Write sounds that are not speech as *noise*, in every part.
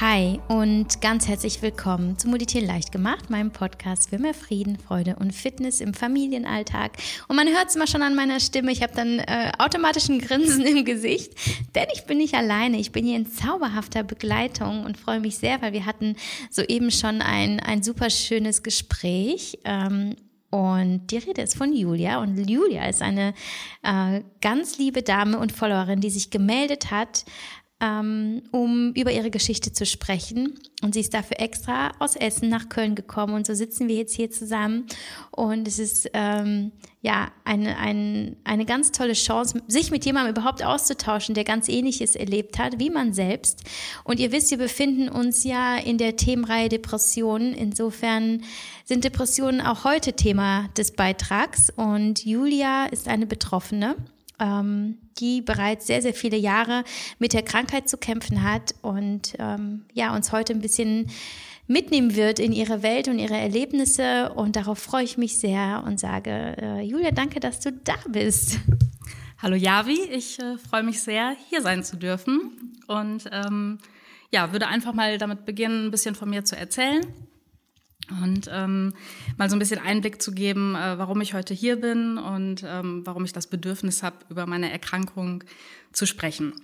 Hi und ganz herzlich willkommen zu Moditieren leicht gemacht, meinem Podcast für mehr Frieden, Freude und Fitness im Familienalltag. Und man hört es immer schon an meiner Stimme, ich habe dann äh, automatisch ein Grinsen *laughs* im Gesicht, denn ich bin nicht alleine, ich bin hier in zauberhafter Begleitung und freue mich sehr, weil wir hatten soeben schon ein, ein super schönes Gespräch. Ähm, und die Rede ist von Julia. Und Julia ist eine äh, ganz liebe Dame und Followerin, die sich gemeldet hat ähm, um über ihre Geschichte zu sprechen. Und sie ist dafür extra aus Essen nach Köln gekommen. Und so sitzen wir jetzt hier zusammen. Und es ist ähm, ja eine, eine, eine ganz tolle Chance, sich mit jemandem überhaupt auszutauschen, der ganz Ähnliches erlebt hat, wie man selbst. Und ihr wisst, wir befinden uns ja in der Themenreihe Depressionen. Insofern sind Depressionen auch heute Thema des Beitrags. Und Julia ist eine Betroffene ähm, die bereits sehr, sehr viele Jahre mit der Krankheit zu kämpfen hat und ähm, ja, uns heute ein bisschen mitnehmen wird in ihre Welt und ihre Erlebnisse. Und darauf freue ich mich sehr und sage, äh, Julia, danke, dass du da bist. Hallo Javi, ich äh, freue mich sehr, hier sein zu dürfen und ähm, ja, würde einfach mal damit beginnen, ein bisschen von mir zu erzählen und ähm, mal so ein bisschen Einblick zu geben, äh, warum ich heute hier bin und ähm, warum ich das Bedürfnis habe, über meine Erkrankung zu sprechen.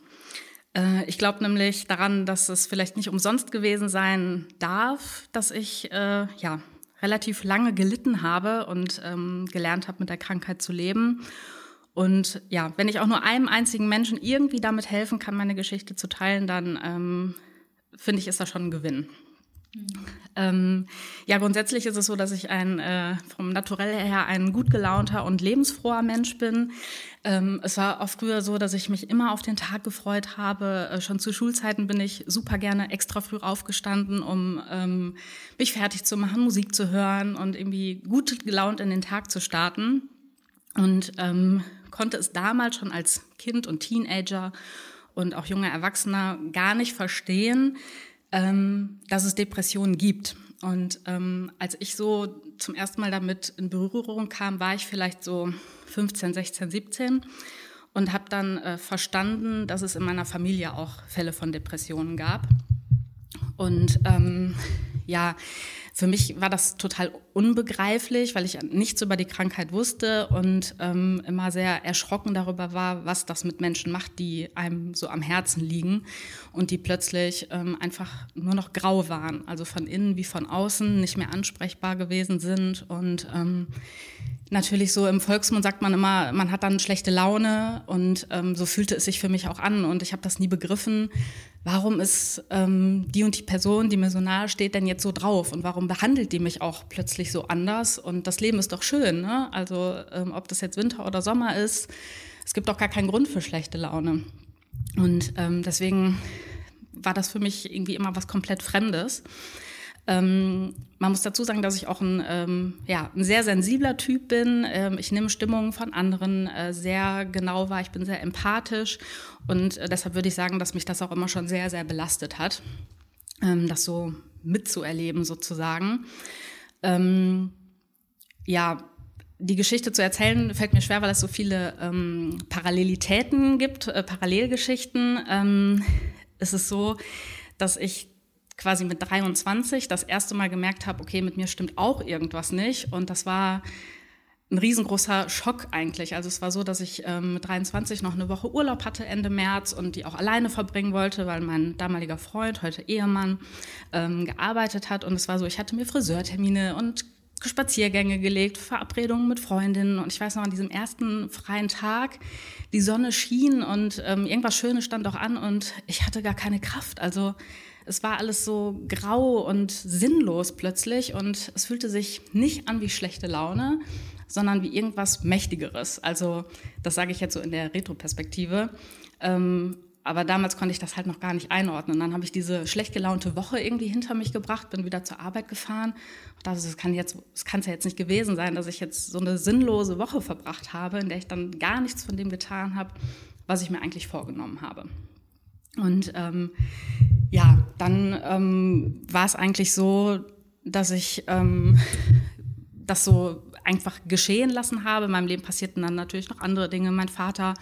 Äh, ich glaube nämlich daran, dass es vielleicht nicht umsonst gewesen sein darf, dass ich äh, ja relativ lange gelitten habe und ähm, gelernt habe, mit der Krankheit zu leben. Und ja, wenn ich auch nur einem einzigen Menschen irgendwie damit helfen kann, meine Geschichte zu teilen, dann ähm, finde ich, ist das schon ein Gewinn. Ähm, ja, grundsätzlich ist es so, dass ich ein äh, vom Naturell her ein gut gelaunter und lebensfroher Mensch bin. Ähm, es war auch früher so, dass ich mich immer auf den Tag gefreut habe. Äh, schon zu Schulzeiten bin ich super gerne extra früh aufgestanden, um ähm, mich fertig zu machen, Musik zu hören und irgendwie gut gelaunt in den Tag zu starten. Und ähm, konnte es damals schon als Kind und Teenager und auch junger Erwachsener gar nicht verstehen, ähm, dass es Depressionen gibt. Und ähm, als ich so zum ersten Mal damit in Berührung kam, war ich vielleicht so 15, 16, 17 und habe dann äh, verstanden, dass es in meiner Familie auch Fälle von Depressionen gab. Und ähm, ja, für mich war das total unbegreiflich, weil ich nichts über die Krankheit wusste und ähm, immer sehr erschrocken darüber war, was das mit Menschen macht, die einem so am Herzen liegen und die plötzlich ähm, einfach nur noch grau waren, also von innen wie von außen nicht mehr ansprechbar gewesen sind und ähm, natürlich so im Volksmund sagt man immer, man hat dann schlechte Laune und ähm, so fühlte es sich für mich auch an und ich habe das nie begriffen. Warum ist ähm, die und die Person, die mir so nahe steht, denn jetzt so drauf und warum behandelt die mich auch plötzlich so anders? Und das Leben ist doch schön, ne? Also ähm, ob das jetzt Winter oder Sommer ist, es gibt doch gar keinen Grund für schlechte Laune. Und ähm, deswegen war das für mich irgendwie immer was komplett Fremdes. Ähm, man muss dazu sagen, dass ich auch ein, ähm, ja, ein sehr sensibler Typ bin. Ähm, ich nehme Stimmungen von anderen äh, sehr genau wahr. Ich bin sehr empathisch und äh, deshalb würde ich sagen, dass mich das auch immer schon sehr, sehr belastet hat, ähm, das so mitzuerleben sozusagen. Ähm, ja, die Geschichte zu erzählen fällt mir schwer, weil es so viele ähm, Parallelitäten gibt, äh, Parallelgeschichten. Es ist so, dass ich quasi mit 23 das erste Mal gemerkt habe, okay, mit mir stimmt auch irgendwas nicht. Und das war ein riesengroßer Schock eigentlich. Also es war so, dass ich ähm, mit 23 noch eine Woche Urlaub hatte Ende März und die auch alleine verbringen wollte, weil mein damaliger Freund, heute Ehemann, ähm, gearbeitet hat. Und es war so, ich hatte mir Friseurtermine und Spaziergänge gelegt, Verabredungen mit Freundinnen. Und ich weiß noch, an diesem ersten freien Tag, die Sonne schien und ähm, irgendwas Schönes stand auch an und ich hatte gar keine Kraft. Also es war alles so grau und sinnlos plötzlich und es fühlte sich nicht an wie schlechte Laune, sondern wie irgendwas Mächtigeres. Also das sage ich jetzt so in der Retroperspektive. Ähm, aber damals konnte ich das halt noch gar nicht einordnen. Dann habe ich diese schlecht gelaunte Woche irgendwie hinter mich gebracht, bin wieder zur Arbeit gefahren. Und dachte, es kann jetzt, es kann es ja jetzt nicht gewesen sein, dass ich jetzt so eine sinnlose Woche verbracht habe, in der ich dann gar nichts von dem getan habe, was ich mir eigentlich vorgenommen habe. Und ähm, ja, dann ähm, war es eigentlich so, dass ich ähm, *laughs* das so einfach geschehen lassen habe. In meinem Leben passierten dann natürlich noch andere Dinge. Mein Vater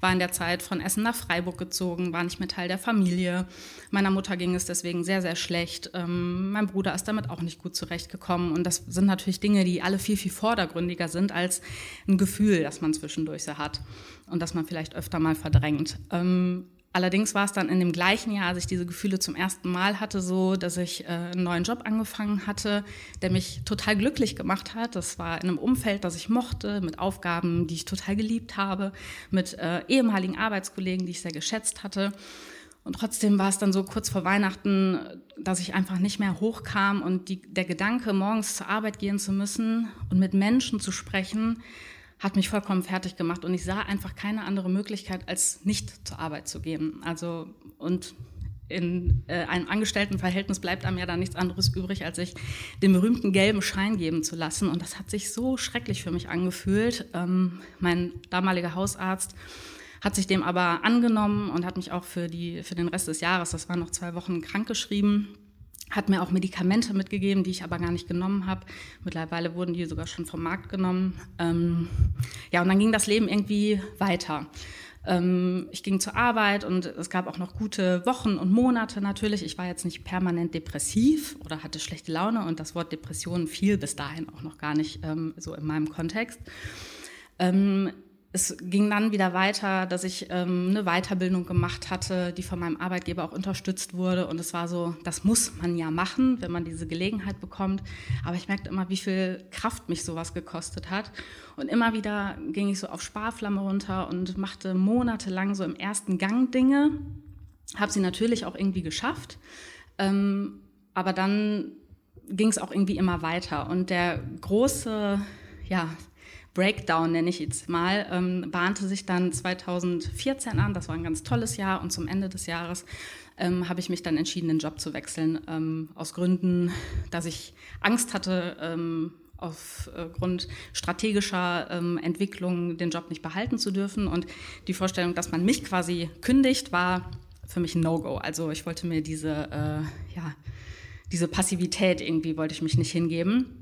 war in der Zeit von Essen nach Freiburg gezogen, war nicht mehr Teil der Familie. Meiner Mutter ging es deswegen sehr, sehr schlecht. Ähm, mein Bruder ist damit auch nicht gut zurechtgekommen. Und das sind natürlich Dinge, die alle viel, viel vordergründiger sind als ein Gefühl, das man zwischendurch so hat und das man vielleicht öfter mal verdrängt. Ähm, Allerdings war es dann in dem gleichen Jahr, als ich diese Gefühle zum ersten Mal hatte, so, dass ich äh, einen neuen Job angefangen hatte, der mich total glücklich gemacht hat. Das war in einem Umfeld, das ich mochte, mit Aufgaben, die ich total geliebt habe, mit äh, ehemaligen Arbeitskollegen, die ich sehr geschätzt hatte. Und trotzdem war es dann so kurz vor Weihnachten, dass ich einfach nicht mehr hochkam und die, der Gedanke, morgens zur Arbeit gehen zu müssen und mit Menschen zu sprechen, hat mich vollkommen fertig gemacht und ich sah einfach keine andere Möglichkeit, als nicht zur Arbeit zu gehen. Also und in äh, einem Angestelltenverhältnis bleibt einem ja da nichts anderes übrig, als sich den berühmten gelben Schein geben zu lassen. Und das hat sich so schrecklich für mich angefühlt. Ähm, mein damaliger Hausarzt hat sich dem aber angenommen und hat mich auch für, die, für den Rest des Jahres, das waren noch zwei Wochen, krankgeschrieben hat mir auch Medikamente mitgegeben, die ich aber gar nicht genommen habe. Mittlerweile wurden die sogar schon vom Markt genommen. Ähm, ja, und dann ging das Leben irgendwie weiter. Ähm, ich ging zur Arbeit und es gab auch noch gute Wochen und Monate natürlich. Ich war jetzt nicht permanent depressiv oder hatte schlechte Laune und das Wort Depression fiel bis dahin auch noch gar nicht ähm, so in meinem Kontext. Es ging dann wieder weiter, dass ich ähm, eine Weiterbildung gemacht hatte, die von meinem Arbeitgeber auch unterstützt wurde. Und es war so, das muss man ja machen, wenn man diese Gelegenheit bekommt. Aber ich merkte immer, wie viel Kraft mich sowas gekostet hat. Und immer wieder ging ich so auf Sparflamme runter und machte monatelang so im ersten Gang Dinge. Habe sie natürlich auch irgendwie geschafft. Ähm, aber dann ging es auch irgendwie immer weiter. Und der große, ja, Breakdown, nenne ich jetzt mal, ähm, bahnte sich dann 2014 an. Das war ein ganz tolles Jahr und zum Ende des Jahres ähm, habe ich mich dann entschieden, den Job zu wechseln, ähm, aus Gründen, dass ich Angst hatte, ähm, aufgrund strategischer ähm, Entwicklung den Job nicht behalten zu dürfen. Und die Vorstellung, dass man mich quasi kündigt, war für mich ein No-Go. Also ich wollte mir diese, äh, ja, diese Passivität irgendwie wollte ich mich nicht hingeben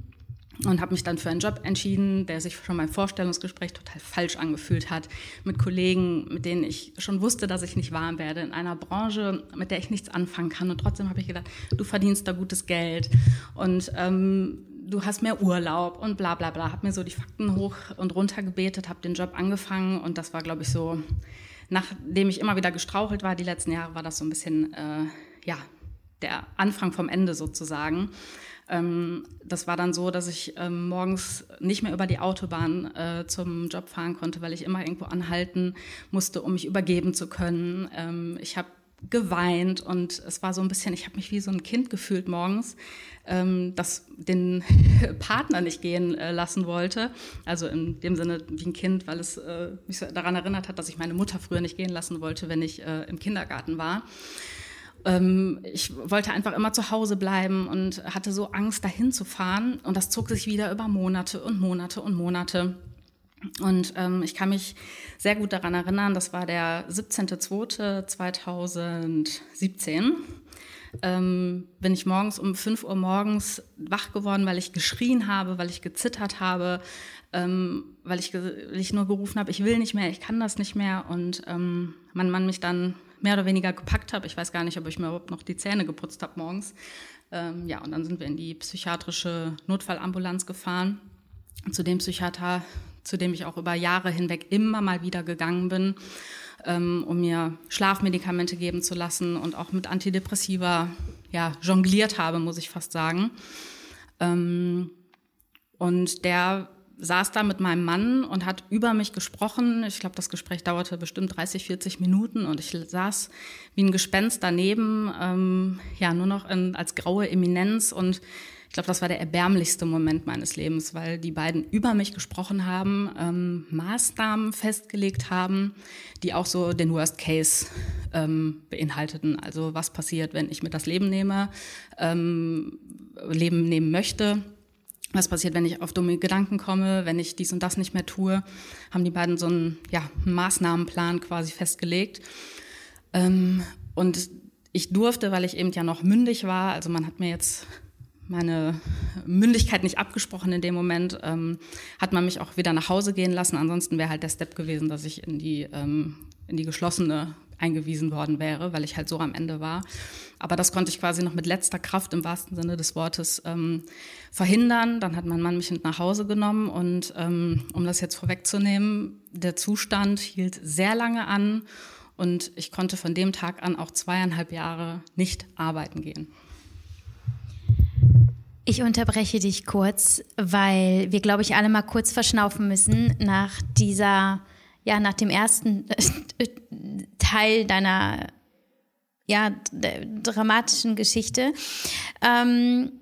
und habe mich dann für einen Job entschieden, der sich schon beim Vorstellungsgespräch total falsch angefühlt hat, mit Kollegen, mit denen ich schon wusste, dass ich nicht warm werde, in einer Branche, mit der ich nichts anfangen kann. Und trotzdem habe ich gedacht, du verdienst da gutes Geld und ähm, du hast mehr Urlaub und bla bla bla. Habe mir so die Fakten hoch und runter gebetet, habe den Job angefangen und das war, glaube ich, so, nachdem ich immer wieder gestrauchelt war, die letzten Jahre, war das so ein bisschen, äh, ja, der Anfang vom Ende sozusagen. Ähm, das war dann so, dass ich ähm, morgens nicht mehr über die Autobahn äh, zum Job fahren konnte, weil ich immer irgendwo anhalten musste, um mich übergeben zu können. Ähm, ich habe geweint und es war so ein bisschen, ich habe mich wie so ein Kind gefühlt morgens, ähm, das den *laughs* Partner nicht gehen äh, lassen wollte. Also in dem Sinne wie ein Kind, weil es äh, mich so daran erinnert hat, dass ich meine Mutter früher nicht gehen lassen wollte, wenn ich äh, im Kindergarten war. Ähm, ich wollte einfach immer zu Hause bleiben und hatte so Angst, dahin zu fahren. Und das zog sich wieder über Monate und Monate und Monate. Und ähm, ich kann mich sehr gut daran erinnern, das war der 17.02.2017. Ähm, bin ich morgens um 5 Uhr morgens wach geworden, weil ich geschrien habe, weil ich gezittert habe, ähm, weil, ich, weil ich nur gerufen habe, ich will nicht mehr, ich kann das nicht mehr. Und ähm, mein Mann mich dann mehr oder weniger gepackt habe. Ich weiß gar nicht, ob ich mir überhaupt noch die Zähne geputzt habe morgens. Ähm, ja, und dann sind wir in die psychiatrische Notfallambulanz gefahren. Zu dem Psychiater, zu dem ich auch über Jahre hinweg immer mal wieder gegangen bin, ähm, um mir Schlafmedikamente geben zu lassen und auch mit Antidepressiva ja, jongliert habe, muss ich fast sagen. Ähm, und der saß da mit meinem Mann und hat über mich gesprochen. Ich glaube, das Gespräch dauerte bestimmt 30, 40 Minuten und ich saß wie ein Gespenst daneben, ähm, ja, nur noch in, als graue Eminenz und ich glaube, das war der erbärmlichste Moment meines Lebens, weil die beiden über mich gesprochen haben, ähm, Maßnahmen festgelegt haben, die auch so den Worst Case ähm, beinhalteten. Also was passiert, wenn ich mir das Leben nehme, ähm, Leben nehmen möchte was passiert, wenn ich auf dumme Gedanken komme, wenn ich dies und das nicht mehr tue, haben die beiden so einen, ja, Maßnahmenplan quasi festgelegt. Ähm, und ich durfte, weil ich eben ja noch mündig war, also man hat mir jetzt meine Mündigkeit nicht abgesprochen in dem Moment, ähm, hat man mich auch wieder nach Hause gehen lassen. Ansonsten wäre halt der Step gewesen, dass ich in die, ähm, in die geschlossene eingewiesen worden wäre, weil ich halt so am Ende war. Aber das konnte ich quasi noch mit letzter Kraft im wahrsten Sinne des Wortes ähm, verhindern. Dann hat mein Mann mich mit nach Hause genommen und ähm, um das jetzt vorwegzunehmen, der Zustand hielt sehr lange an und ich konnte von dem Tag an auch zweieinhalb Jahre nicht arbeiten gehen. Ich unterbreche dich kurz, weil wir, glaube ich, alle mal kurz verschnaufen müssen nach dieser, ja, nach dem ersten *laughs* Teil deiner, ja, dramatischen Geschichte. Ähm,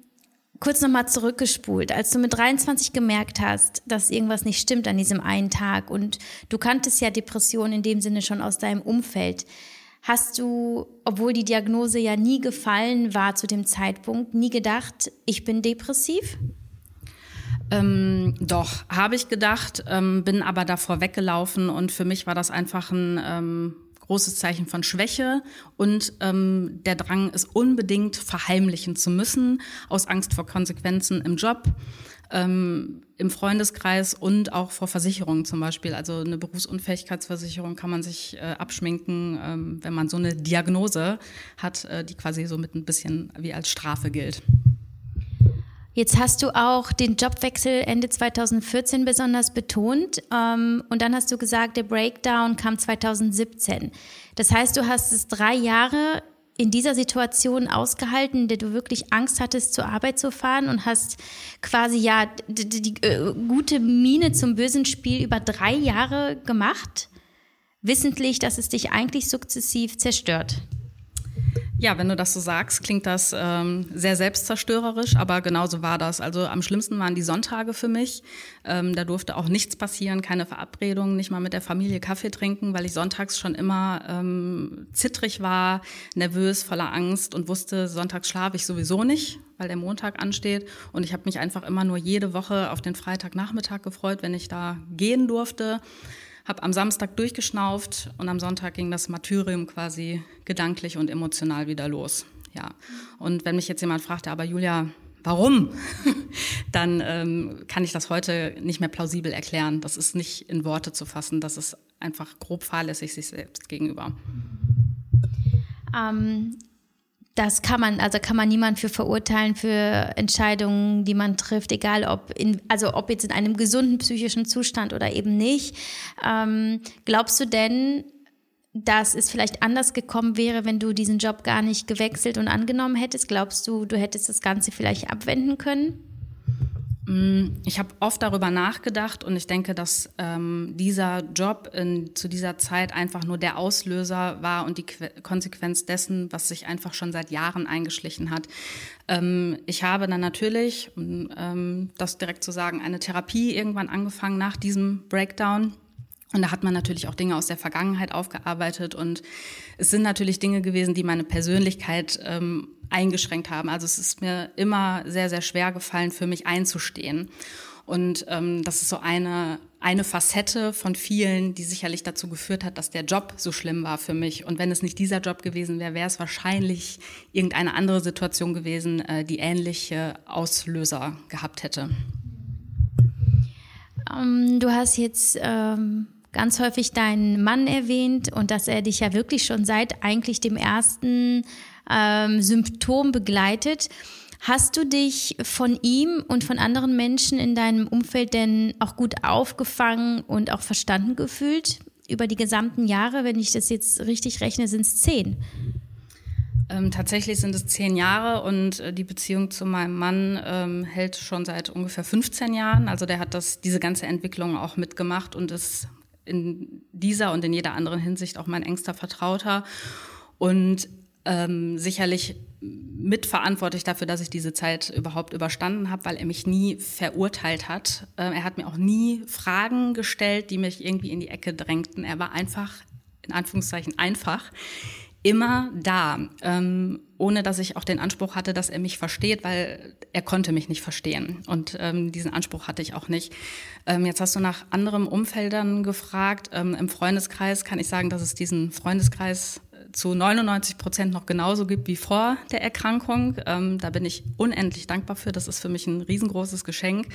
kurz nochmal zurückgespult, als du mit 23 gemerkt hast, dass irgendwas nicht stimmt an diesem einen Tag und du kanntest ja Depressionen in dem Sinne schon aus deinem Umfeld. Hast du, obwohl die Diagnose ja nie gefallen war zu dem Zeitpunkt, nie gedacht, ich bin depressiv? Ähm, doch, habe ich gedacht, ähm, bin aber davor weggelaufen und für mich war das einfach ein ähm, großes Zeichen von Schwäche und ähm, der Drang, es unbedingt verheimlichen zu müssen, aus Angst vor Konsequenzen im Job ähm, im Freundeskreis und auch vor Versicherungen zum Beispiel. Also eine Berufsunfähigkeitsversicherung kann man sich äh, abschminken, ähm, wenn man so eine Diagnose hat, äh, die quasi so mit ein bisschen wie als Strafe gilt. Jetzt hast du auch den Jobwechsel Ende 2014 besonders betont ähm, und dann hast du gesagt, der Breakdown kam 2017. Das heißt, du hast es drei Jahre in dieser Situation ausgehalten, in der du wirklich Angst hattest, zur Arbeit zu fahren und hast quasi ja die, die, die äh, gute Miene zum bösen Spiel über drei Jahre gemacht, wissentlich, dass es dich eigentlich sukzessiv zerstört? Ja, wenn du das so sagst, klingt das ähm, sehr selbstzerstörerisch, aber genauso war das. Also am schlimmsten waren die Sonntage für mich. Ähm, da durfte auch nichts passieren, keine Verabredungen, nicht mal mit der Familie Kaffee trinken, weil ich sonntags schon immer ähm, zittrig war, nervös, voller Angst und wusste, sonntags schlafe ich sowieso nicht, weil der Montag ansteht. Und ich habe mich einfach immer nur jede Woche auf den Freitagnachmittag gefreut, wenn ich da gehen durfte habe am Samstag durchgeschnauft und am Sonntag ging das Martyrium quasi gedanklich und emotional wieder los. Ja. Und wenn mich jetzt jemand fragt, aber Julia, warum? *laughs* Dann ähm, kann ich das heute nicht mehr plausibel erklären. Das ist nicht in Worte zu fassen. Das ist einfach grob fahrlässig sich selbst gegenüber. Ähm, das kann man, also kann man niemand für verurteilen für Entscheidungen, die man trifft, egal ob in, also ob jetzt in einem gesunden psychischen Zustand oder eben nicht. Ähm, glaubst du denn, dass es vielleicht anders gekommen wäre, wenn du diesen Job gar nicht gewechselt und angenommen hättest? Glaubst du, du hättest das Ganze vielleicht abwenden können? Mm, ich habe oft darüber nachgedacht und ich denke, dass ähm, dieser Job in, zu dieser Zeit einfach nur der Auslöser war und die que Konsequenz dessen, was sich einfach schon seit Jahren eingeschlichen hat. Ähm, ich habe dann natürlich, um ähm, das direkt zu sagen, eine Therapie irgendwann angefangen nach diesem Breakdown. Und da hat man natürlich auch Dinge aus der Vergangenheit aufgearbeitet und es sind natürlich Dinge gewesen, die meine Persönlichkeit ähm, eingeschränkt haben. Also es ist mir immer sehr, sehr schwer gefallen, für mich einzustehen. Und ähm, das ist so eine, eine Facette von vielen, die sicherlich dazu geführt hat, dass der Job so schlimm war für mich. Und wenn es nicht dieser Job gewesen wäre, wäre es wahrscheinlich irgendeine andere Situation gewesen, äh, die ähnliche Auslöser gehabt hätte. Ähm, du hast jetzt ähm, ganz häufig deinen Mann erwähnt und dass er dich ja wirklich schon seit eigentlich dem ersten ähm, Symptom begleitet. Hast du dich von ihm und von anderen Menschen in deinem Umfeld denn auch gut aufgefangen und auch verstanden gefühlt über die gesamten Jahre? Wenn ich das jetzt richtig rechne, sind es zehn. Ähm, tatsächlich sind es zehn Jahre und äh, die Beziehung zu meinem Mann ähm, hält schon seit ungefähr 15 Jahren. Also der hat das, diese ganze Entwicklung auch mitgemacht und ist in dieser und in jeder anderen Hinsicht auch mein engster Vertrauter. Und ähm, sicherlich mitverantwortlich dafür, dass ich diese Zeit überhaupt überstanden habe, weil er mich nie verurteilt hat. Äh, er hat mir auch nie Fragen gestellt, die mich irgendwie in die Ecke drängten. Er war einfach, in Anführungszeichen, einfach immer da, ähm, ohne dass ich auch den Anspruch hatte, dass er mich versteht, weil er konnte mich nicht verstehen. Und ähm, diesen Anspruch hatte ich auch nicht. Ähm, jetzt hast du nach anderen Umfeldern gefragt. Ähm, Im Freundeskreis kann ich sagen, dass es diesen Freundeskreis zu 99 Prozent noch genauso gibt wie vor der Erkrankung. Ähm, da bin ich unendlich dankbar für. Das ist für mich ein riesengroßes Geschenk.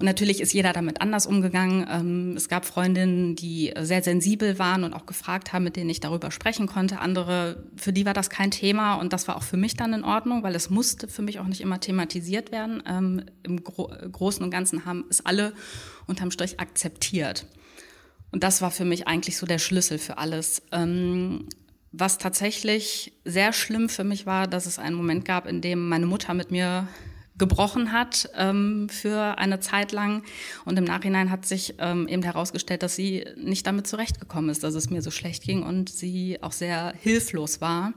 Und natürlich ist jeder damit anders umgegangen. Ähm, es gab Freundinnen, die sehr sensibel waren und auch gefragt haben, mit denen ich darüber sprechen konnte. Andere, für die war das kein Thema und das war auch für mich dann in Ordnung, weil es musste für mich auch nicht immer thematisiert werden. Ähm, Im Gro Großen und Ganzen haben es alle unterm Strich akzeptiert. Und das war für mich eigentlich so der Schlüssel für alles. Ähm, was tatsächlich sehr schlimm für mich war, dass es einen Moment gab, in dem meine Mutter mit mir gebrochen hat ähm, für eine Zeit lang. Und im Nachhinein hat sich ähm, eben herausgestellt, dass sie nicht damit zurechtgekommen ist, dass es mir so schlecht ging und sie auch sehr hilflos war.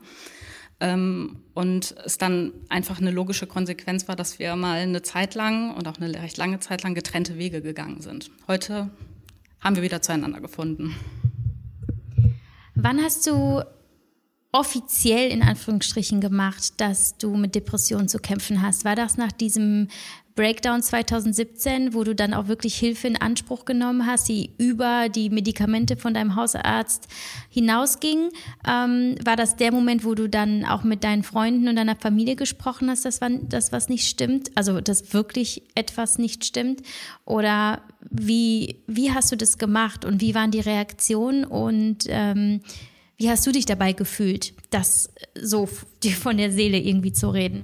Ähm, und es dann einfach eine logische Konsequenz war, dass wir mal eine Zeit lang und auch eine recht lange Zeit lang getrennte Wege gegangen sind. Heute haben wir wieder zueinander gefunden. Wann hast du offiziell in Anführungsstrichen gemacht, dass du mit Depressionen zu kämpfen hast? War das nach diesem Breakdown 2017, wo du dann auch wirklich Hilfe in Anspruch genommen hast, die über die Medikamente von deinem Hausarzt hinausging? Ähm, war das der Moment, wo du dann auch mit deinen Freunden und deiner Familie gesprochen hast, dass das was nicht stimmt? Also, dass wirklich etwas nicht stimmt? Oder wie, wie hast du das gemacht und wie waren die Reaktionen und ähm, wie hast du dich dabei gefühlt, das so dir von der Seele irgendwie zu reden?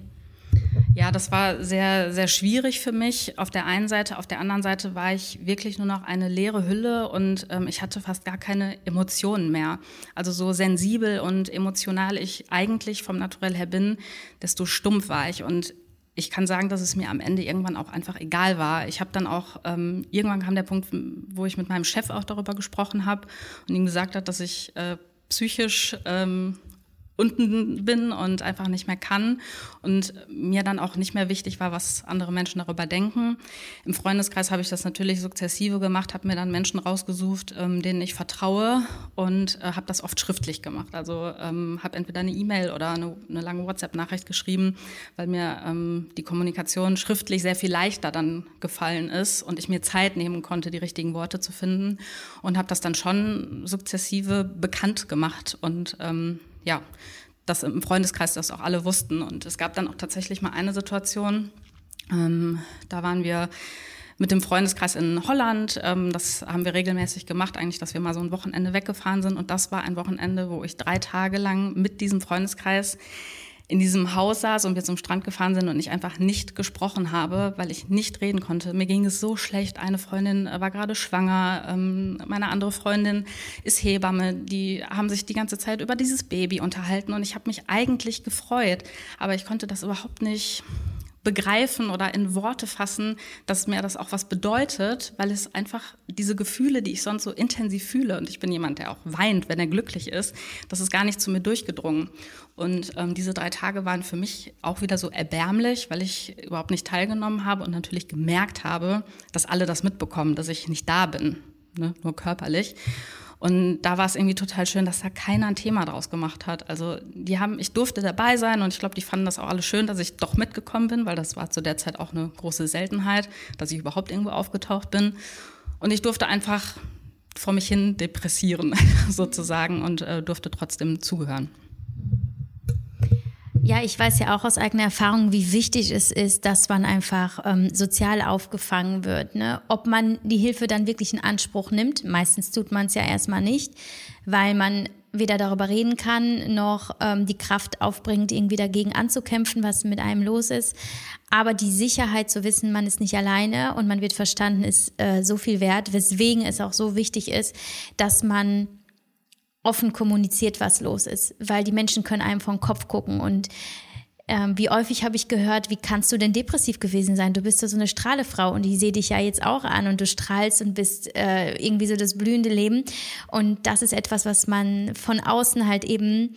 Ja, das war sehr, sehr schwierig für mich. Auf der einen Seite, auf der anderen Seite war ich wirklich nur noch eine leere Hülle und ähm, ich hatte fast gar keine Emotionen mehr. Also so sensibel und emotional ich eigentlich vom Naturell her bin, desto stumpf war ich und ich kann sagen, dass es mir am Ende irgendwann auch einfach egal war. Ich habe dann auch, ähm, irgendwann kam der Punkt, wo ich mit meinem Chef auch darüber gesprochen habe und ihm gesagt hat, dass ich äh, psychisch ähm, unten bin und einfach nicht mehr kann und mir dann auch nicht mehr wichtig war, was andere Menschen darüber denken. Im Freundeskreis habe ich das natürlich sukzessive gemacht, habe mir dann Menschen rausgesucht, ähm, denen ich vertraue und äh, habe das oft schriftlich gemacht. Also ähm, habe entweder eine E-Mail oder eine, eine lange WhatsApp-Nachricht geschrieben, weil mir ähm, die Kommunikation schriftlich sehr viel leichter dann gefallen ist und ich mir Zeit nehmen konnte, die richtigen Worte zu finden und habe das dann schon sukzessive bekannt gemacht und ähm, ja, dass im Freundeskreis das auch alle wussten. Und es gab dann auch tatsächlich mal eine Situation, ähm, da waren wir mit dem Freundeskreis in Holland. Ähm, das haben wir regelmäßig gemacht, eigentlich, dass wir mal so ein Wochenende weggefahren sind. Und das war ein Wochenende, wo ich drei Tage lang mit diesem Freundeskreis in diesem Haus saß und wir zum Strand gefahren sind und ich einfach nicht gesprochen habe, weil ich nicht reden konnte. Mir ging es so schlecht. Eine Freundin war gerade schwanger, ähm, meine andere Freundin ist Hebamme. Die haben sich die ganze Zeit über dieses Baby unterhalten und ich habe mich eigentlich gefreut, aber ich konnte das überhaupt nicht begreifen oder in Worte fassen, dass mir das auch was bedeutet, weil es einfach diese Gefühle, die ich sonst so intensiv fühle, und ich bin jemand, der auch weint, wenn er glücklich ist, das ist gar nicht zu mir durchgedrungen. Und ähm, diese drei Tage waren für mich auch wieder so erbärmlich, weil ich überhaupt nicht teilgenommen habe und natürlich gemerkt habe, dass alle das mitbekommen, dass ich nicht da bin, ne, nur körperlich. Und da war es irgendwie total schön, dass da keiner ein Thema draus gemacht hat. Also die haben, ich durfte dabei sein und ich glaube, die fanden das auch alle schön, dass ich doch mitgekommen bin, weil das war zu der Zeit auch eine große Seltenheit, dass ich überhaupt irgendwo aufgetaucht bin. Und ich durfte einfach vor mich hin depressieren *laughs* sozusagen und äh, durfte trotzdem zugehören. Ja, ich weiß ja auch aus eigener Erfahrung, wie wichtig es ist, dass man einfach ähm, sozial aufgefangen wird. Ne? Ob man die Hilfe dann wirklich in Anspruch nimmt, meistens tut man es ja erstmal nicht, weil man weder darüber reden kann, noch ähm, die Kraft aufbringt, irgendwie dagegen anzukämpfen, was mit einem los ist. Aber die Sicherheit zu wissen, man ist nicht alleine und man wird verstanden, ist äh, so viel wert, weswegen es auch so wichtig ist, dass man offen kommuniziert, was los ist, weil die Menschen können einem vom Kopf gucken und ähm, wie häufig habe ich gehört, wie kannst du denn depressiv gewesen sein? Du bist ja so eine Strahlefrau und ich sehe dich ja jetzt auch an und du strahlst und bist äh, irgendwie so das blühende Leben. Und das ist etwas, was man von außen halt eben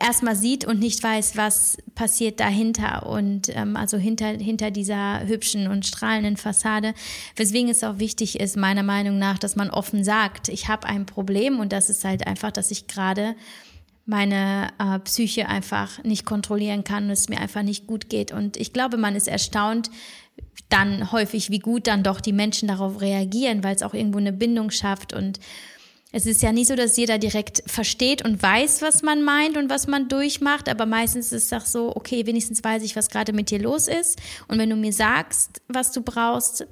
erstmal sieht und nicht weiß, was passiert dahinter und ähm, also hinter, hinter dieser hübschen und strahlenden Fassade. Weswegen es auch wichtig ist, meiner Meinung nach, dass man offen sagt, ich habe ein Problem und das ist halt einfach, dass ich gerade meine äh, Psyche einfach nicht kontrollieren kann und es mir einfach nicht gut geht. Und ich glaube, man ist erstaunt dann häufig, wie gut dann doch die Menschen darauf reagieren, weil es auch irgendwo eine Bindung schafft und es ist ja nicht so, dass jeder direkt versteht und weiß, was man meint und was man durchmacht, aber meistens ist es auch so, okay, wenigstens weiß ich, was gerade mit dir los ist. Und wenn du mir sagst, was du brauchst,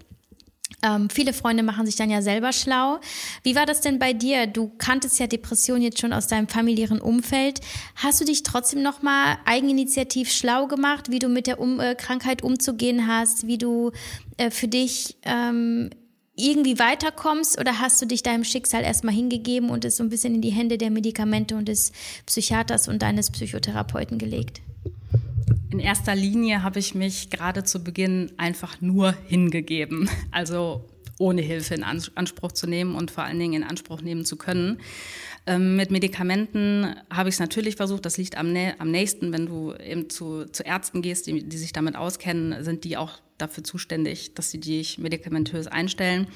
ähm, viele Freunde machen sich dann ja selber schlau. Wie war das denn bei dir? Du kanntest ja Depression jetzt schon aus deinem familiären Umfeld. Hast du dich trotzdem noch mal eigeninitiativ schlau gemacht, wie du mit der um äh, Krankheit umzugehen hast, wie du äh, für dich ähm, irgendwie weiterkommst oder hast du dich deinem Schicksal erstmal hingegeben und es so ein bisschen in die Hände der Medikamente und des Psychiaters und deines Psychotherapeuten gelegt? In erster Linie habe ich mich gerade zu Beginn einfach nur hingegeben, also ohne Hilfe in Anspruch zu nehmen und vor allen Dingen in Anspruch nehmen zu können. Ähm, mit Medikamenten habe ich es natürlich versucht. Das liegt am, am nächsten, wenn du eben zu, zu Ärzten gehst, die, die sich damit auskennen, sind die auch dafür zuständig, dass sie dich medikamentös einstellen.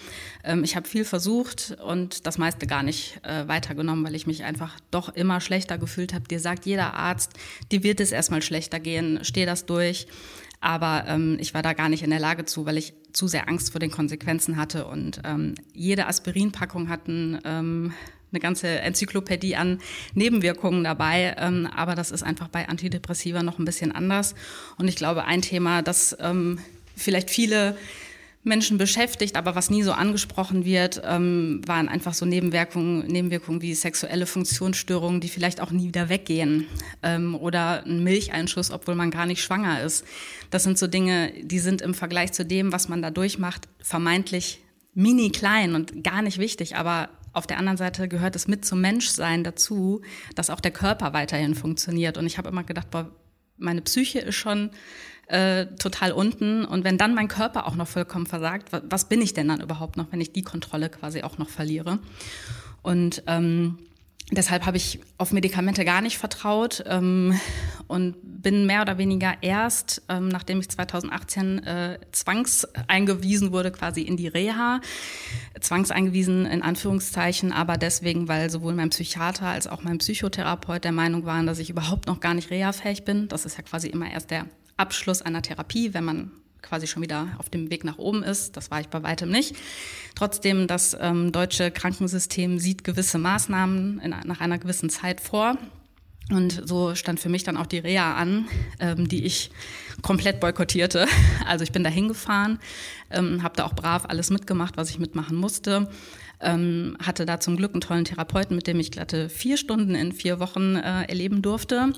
Ähm, ich habe viel versucht und das meiste gar nicht äh, weitergenommen, weil ich mich einfach doch immer schlechter gefühlt habe. Dir sagt jeder Arzt, dir wird es erstmal schlechter gehen, steh das durch. Aber ähm, ich war da gar nicht in der Lage zu, weil ich zu sehr Angst vor den Konsequenzen hatte. Und ähm, jede Aspirinpackung hat ein ähm, eine ganze Enzyklopädie an Nebenwirkungen dabei. Ähm, aber das ist einfach bei Antidepressiva noch ein bisschen anders. Und ich glaube, ein Thema, das ähm, vielleicht viele Menschen beschäftigt, aber was nie so angesprochen wird, ähm, waren einfach so Nebenwirkungen, Nebenwirkungen wie sexuelle Funktionsstörungen, die vielleicht auch nie wieder weggehen ähm, oder ein Milcheinschuss, obwohl man gar nicht schwanger ist. Das sind so Dinge, die sind im Vergleich zu dem, was man da durchmacht, vermeintlich mini klein und gar nicht wichtig, aber auf der anderen Seite gehört es mit zum Menschsein dazu, dass auch der Körper weiterhin funktioniert. Und ich habe immer gedacht, boah, meine Psyche ist schon äh, total unten. Und wenn dann mein Körper auch noch vollkommen versagt, was, bin ich denn dann überhaupt noch, wenn ich die Kontrolle quasi auch noch verliere? Und ähm, Deshalb habe ich auf Medikamente gar nicht vertraut ähm, und bin mehr oder weniger erst, ähm, nachdem ich 2018 äh, zwangseingewiesen wurde, quasi in die Reha. Zwangseingewiesen in Anführungszeichen, aber deswegen, weil sowohl mein Psychiater als auch mein Psychotherapeut der Meinung waren, dass ich überhaupt noch gar nicht reha-fähig bin. Das ist ja quasi immer erst der Abschluss einer Therapie, wenn man quasi schon wieder auf dem Weg nach oben ist. Das war ich bei weitem nicht. Trotzdem, das ähm, deutsche Krankensystem sieht gewisse Maßnahmen in, nach einer gewissen Zeit vor. Und so stand für mich dann auch die Reha an, ähm, die ich komplett boykottierte. *laughs* Also ich bin da hingefahren, ähm, habe da auch brav alles mitgemacht, was ich mitmachen musste. Ähm, hatte da zum Glück einen tollen Therapeuten, mit dem ich glatte vier Stunden in vier Wochen äh, erleben durfte.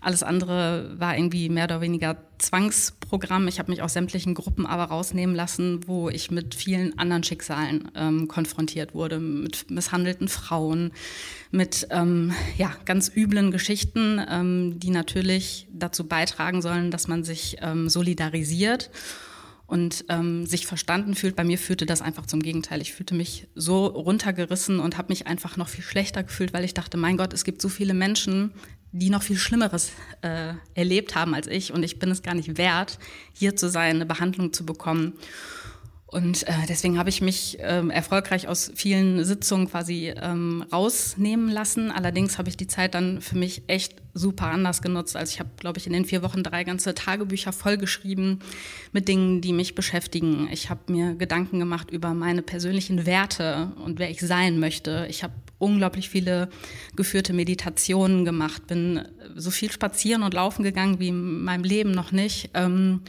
Alles andere war irgendwie mehr oder weniger Zwangsprogramm. Ich habe mich aus sämtlichen Gruppen aber rausnehmen lassen, wo ich mit vielen anderen Schicksalen ähm, konfrontiert wurde, mit misshandelten Frauen, mit ähm, ja, ganz üblen Geschichten, ähm, die natürlich dazu beitragen sollen, dass man sich ähm, solidarisiert und ähm, sich verstanden fühlt. Bei mir führte das einfach zum Gegenteil. Ich fühlte mich so runtergerissen und habe mich einfach noch viel schlechter gefühlt, weil ich dachte, mein Gott, es gibt so viele Menschen, die noch viel Schlimmeres äh, erlebt haben als ich und ich bin es gar nicht wert, hier zu sein, eine Behandlung zu bekommen. Und äh, deswegen habe ich mich ähm, erfolgreich aus vielen Sitzungen quasi ähm, rausnehmen lassen. Allerdings habe ich die Zeit dann für mich echt super anders genutzt. Also ich habe, glaube ich, in den vier Wochen drei ganze Tagebücher vollgeschrieben mit Dingen, die mich beschäftigen. Ich habe mir Gedanken gemacht über meine persönlichen Werte und wer ich sein möchte. Ich habe unglaublich viele geführte Meditationen gemacht, bin so viel spazieren und laufen gegangen wie in meinem Leben noch nicht. Ähm,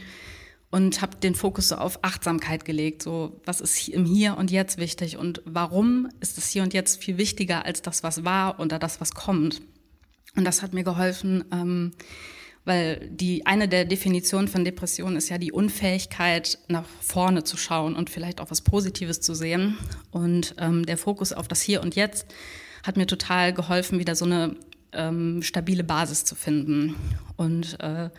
und habe den Fokus so auf Achtsamkeit gelegt. So, was ist im Hier und Jetzt wichtig und warum ist das Hier und Jetzt viel wichtiger als das, was war oder das, was kommt? Und das hat mir geholfen, ähm, weil die eine der Definitionen von Depression ist ja die Unfähigkeit, nach vorne zu schauen und vielleicht auch was Positives zu sehen. Und ähm, der Fokus auf das Hier und Jetzt hat mir total geholfen, wieder so eine ähm, stabile Basis zu finden. Und äh,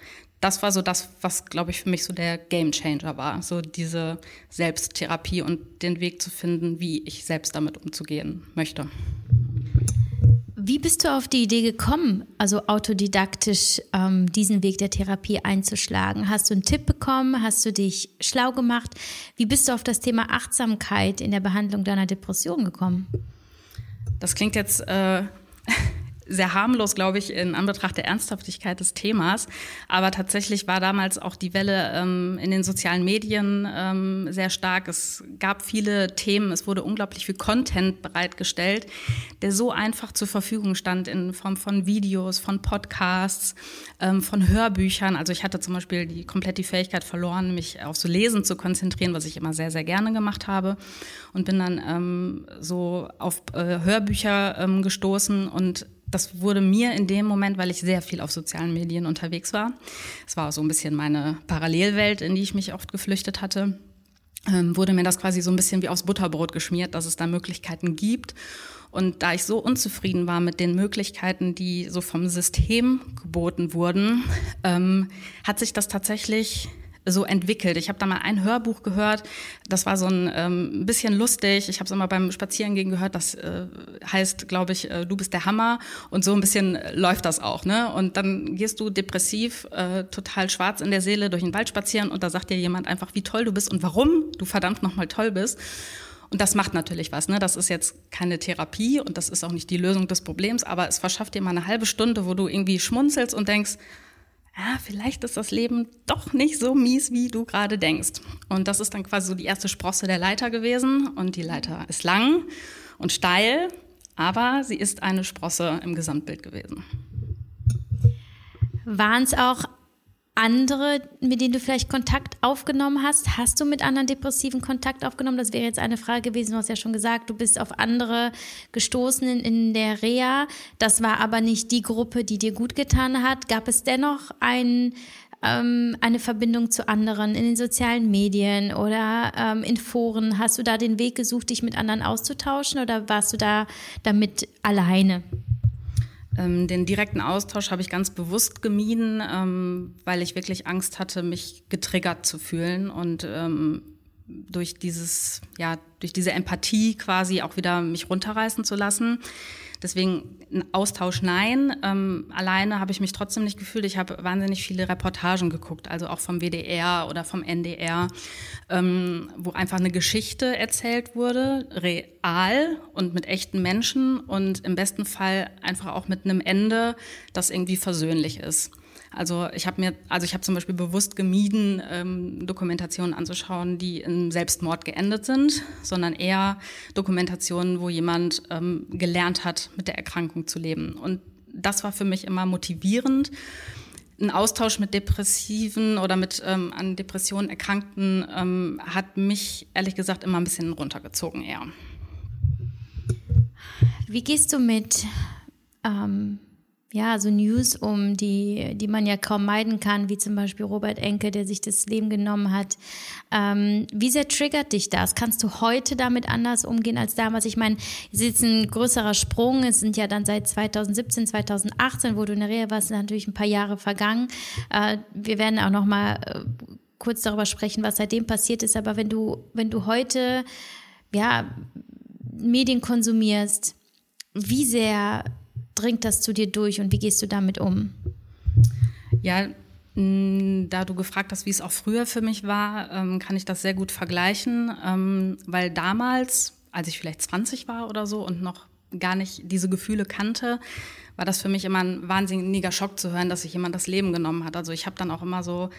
das war so das, was, glaube ich, für mich so der Game Changer war. So diese Selbsttherapie und den Weg zu finden, wie ich selbst damit umzugehen möchte. Wie bist du auf die Idee gekommen, also autodidaktisch ähm, diesen Weg der Therapie einzuschlagen? Hast du einen Tipp bekommen? Hast du dich schlau gemacht? Wie bist du auf das Thema Achtsamkeit in der Behandlung deiner Depression gekommen? Das klingt jetzt äh, *laughs* sehr harmlos, glaube ich, in Anbetracht der Ernsthaftigkeit des Themas. Aber tatsächlich war damals auch die Welle ähm, in den sozialen Medien ähm, sehr stark. Es gab viele Themen, es wurde unglaublich viel Content bereitgestellt, der so einfach zur Verfügung stand in Form von Videos, von Podcasts, ähm, von Hörbüchern. Also ich hatte zum Beispiel die komplett die Fähigkeit verloren, mich auf so Lesen zu konzentrieren, was ich immer sehr, sehr gerne gemacht habe. Und bin dann ähm, so auf äh, Hörbücher ähm, gestoßen und das wurde mir in dem Moment, weil ich sehr viel auf sozialen Medien unterwegs war. Es war so ein bisschen meine Parallelwelt, in die ich mich oft geflüchtet hatte. Ähm, wurde mir das quasi so ein bisschen wie aufs Butterbrot geschmiert, dass es da Möglichkeiten gibt. Und da ich so unzufrieden war mit den Möglichkeiten, die so vom System geboten wurden, ähm, hat sich das tatsächlich so entwickelt. Ich habe da mal ein Hörbuch gehört, das war so ein ähm, bisschen lustig. Ich habe es immer beim Spazierengehen gehört, das äh, heißt, glaube ich, äh, du bist der Hammer und so ein bisschen läuft das auch. Ne? Und dann gehst du depressiv, äh, total schwarz in der Seele durch den Wald spazieren und da sagt dir jemand einfach, wie toll du bist und warum du verdammt nochmal toll bist. Und das macht natürlich was. Ne? Das ist jetzt keine Therapie und das ist auch nicht die Lösung des Problems, aber es verschafft dir mal eine halbe Stunde, wo du irgendwie schmunzelst und denkst, ja, vielleicht ist das Leben doch nicht so mies, wie du gerade denkst. Und das ist dann quasi so die erste Sprosse der Leiter gewesen. Und die Leiter ist lang und steil, aber sie ist eine Sprosse im Gesamtbild gewesen. Waren es auch andere, mit denen du vielleicht Kontakt aufgenommen hast? Hast du mit anderen Depressiven Kontakt aufgenommen? Das wäre jetzt eine Frage gewesen. Du hast ja schon gesagt, du bist auf andere gestoßen in, in der Reha. Das war aber nicht die Gruppe, die dir gut getan hat. Gab es dennoch ein, ähm, eine Verbindung zu anderen in den sozialen Medien oder ähm, in Foren? Hast du da den Weg gesucht, dich mit anderen auszutauschen oder warst du da damit alleine? Ähm, den direkten Austausch habe ich ganz bewusst gemieden, ähm, weil ich wirklich Angst hatte, mich getriggert zu fühlen und ähm, durch dieses, ja, durch diese Empathie quasi auch wieder mich runterreißen zu lassen. Deswegen ein Austausch nein. Ähm, alleine habe ich mich trotzdem nicht gefühlt. Ich habe wahnsinnig viele Reportagen geguckt, also auch vom WDR oder vom NDR, ähm, wo einfach eine Geschichte erzählt wurde, real und mit echten Menschen und im besten Fall einfach auch mit einem Ende, das irgendwie versöhnlich ist. Also ich habe mir, also ich habe zum Beispiel bewusst gemieden, ähm, Dokumentationen anzuschauen, die in Selbstmord geendet sind, sondern eher Dokumentationen, wo jemand ähm, gelernt hat, mit der Erkrankung zu leben. Und das war für mich immer motivierend. Ein Austausch mit Depressiven oder mit ähm, an Depressionen Erkrankten ähm, hat mich ehrlich gesagt immer ein bisschen runtergezogen eher. Wie gehst du mit ähm, ja, so News um, die, die man ja kaum meiden kann, wie zum Beispiel Robert Enke, der sich das Leben genommen hat. Ähm, wie sehr triggert dich das? Kannst du heute damit anders umgehen als damals? Ich meine, es ist ein größerer Sprung. Es sind ja dann seit 2017, 2018, wo du in der Reha warst, natürlich ein paar Jahre vergangen. Äh, wir werden auch noch mal äh, kurz darüber sprechen, was seitdem passiert ist. Aber wenn du, wenn du heute, ja, Medien konsumierst, wie sehr dringt das zu dir durch und wie gehst du damit um? Ja, da du gefragt hast, wie es auch früher für mich war, ähm, kann ich das sehr gut vergleichen, ähm, weil damals, als ich vielleicht 20 war oder so und noch gar nicht diese Gefühle kannte, war das für mich immer ein wahnsinniger Schock zu hören, dass sich jemand das Leben genommen hat. Also ich habe dann auch immer so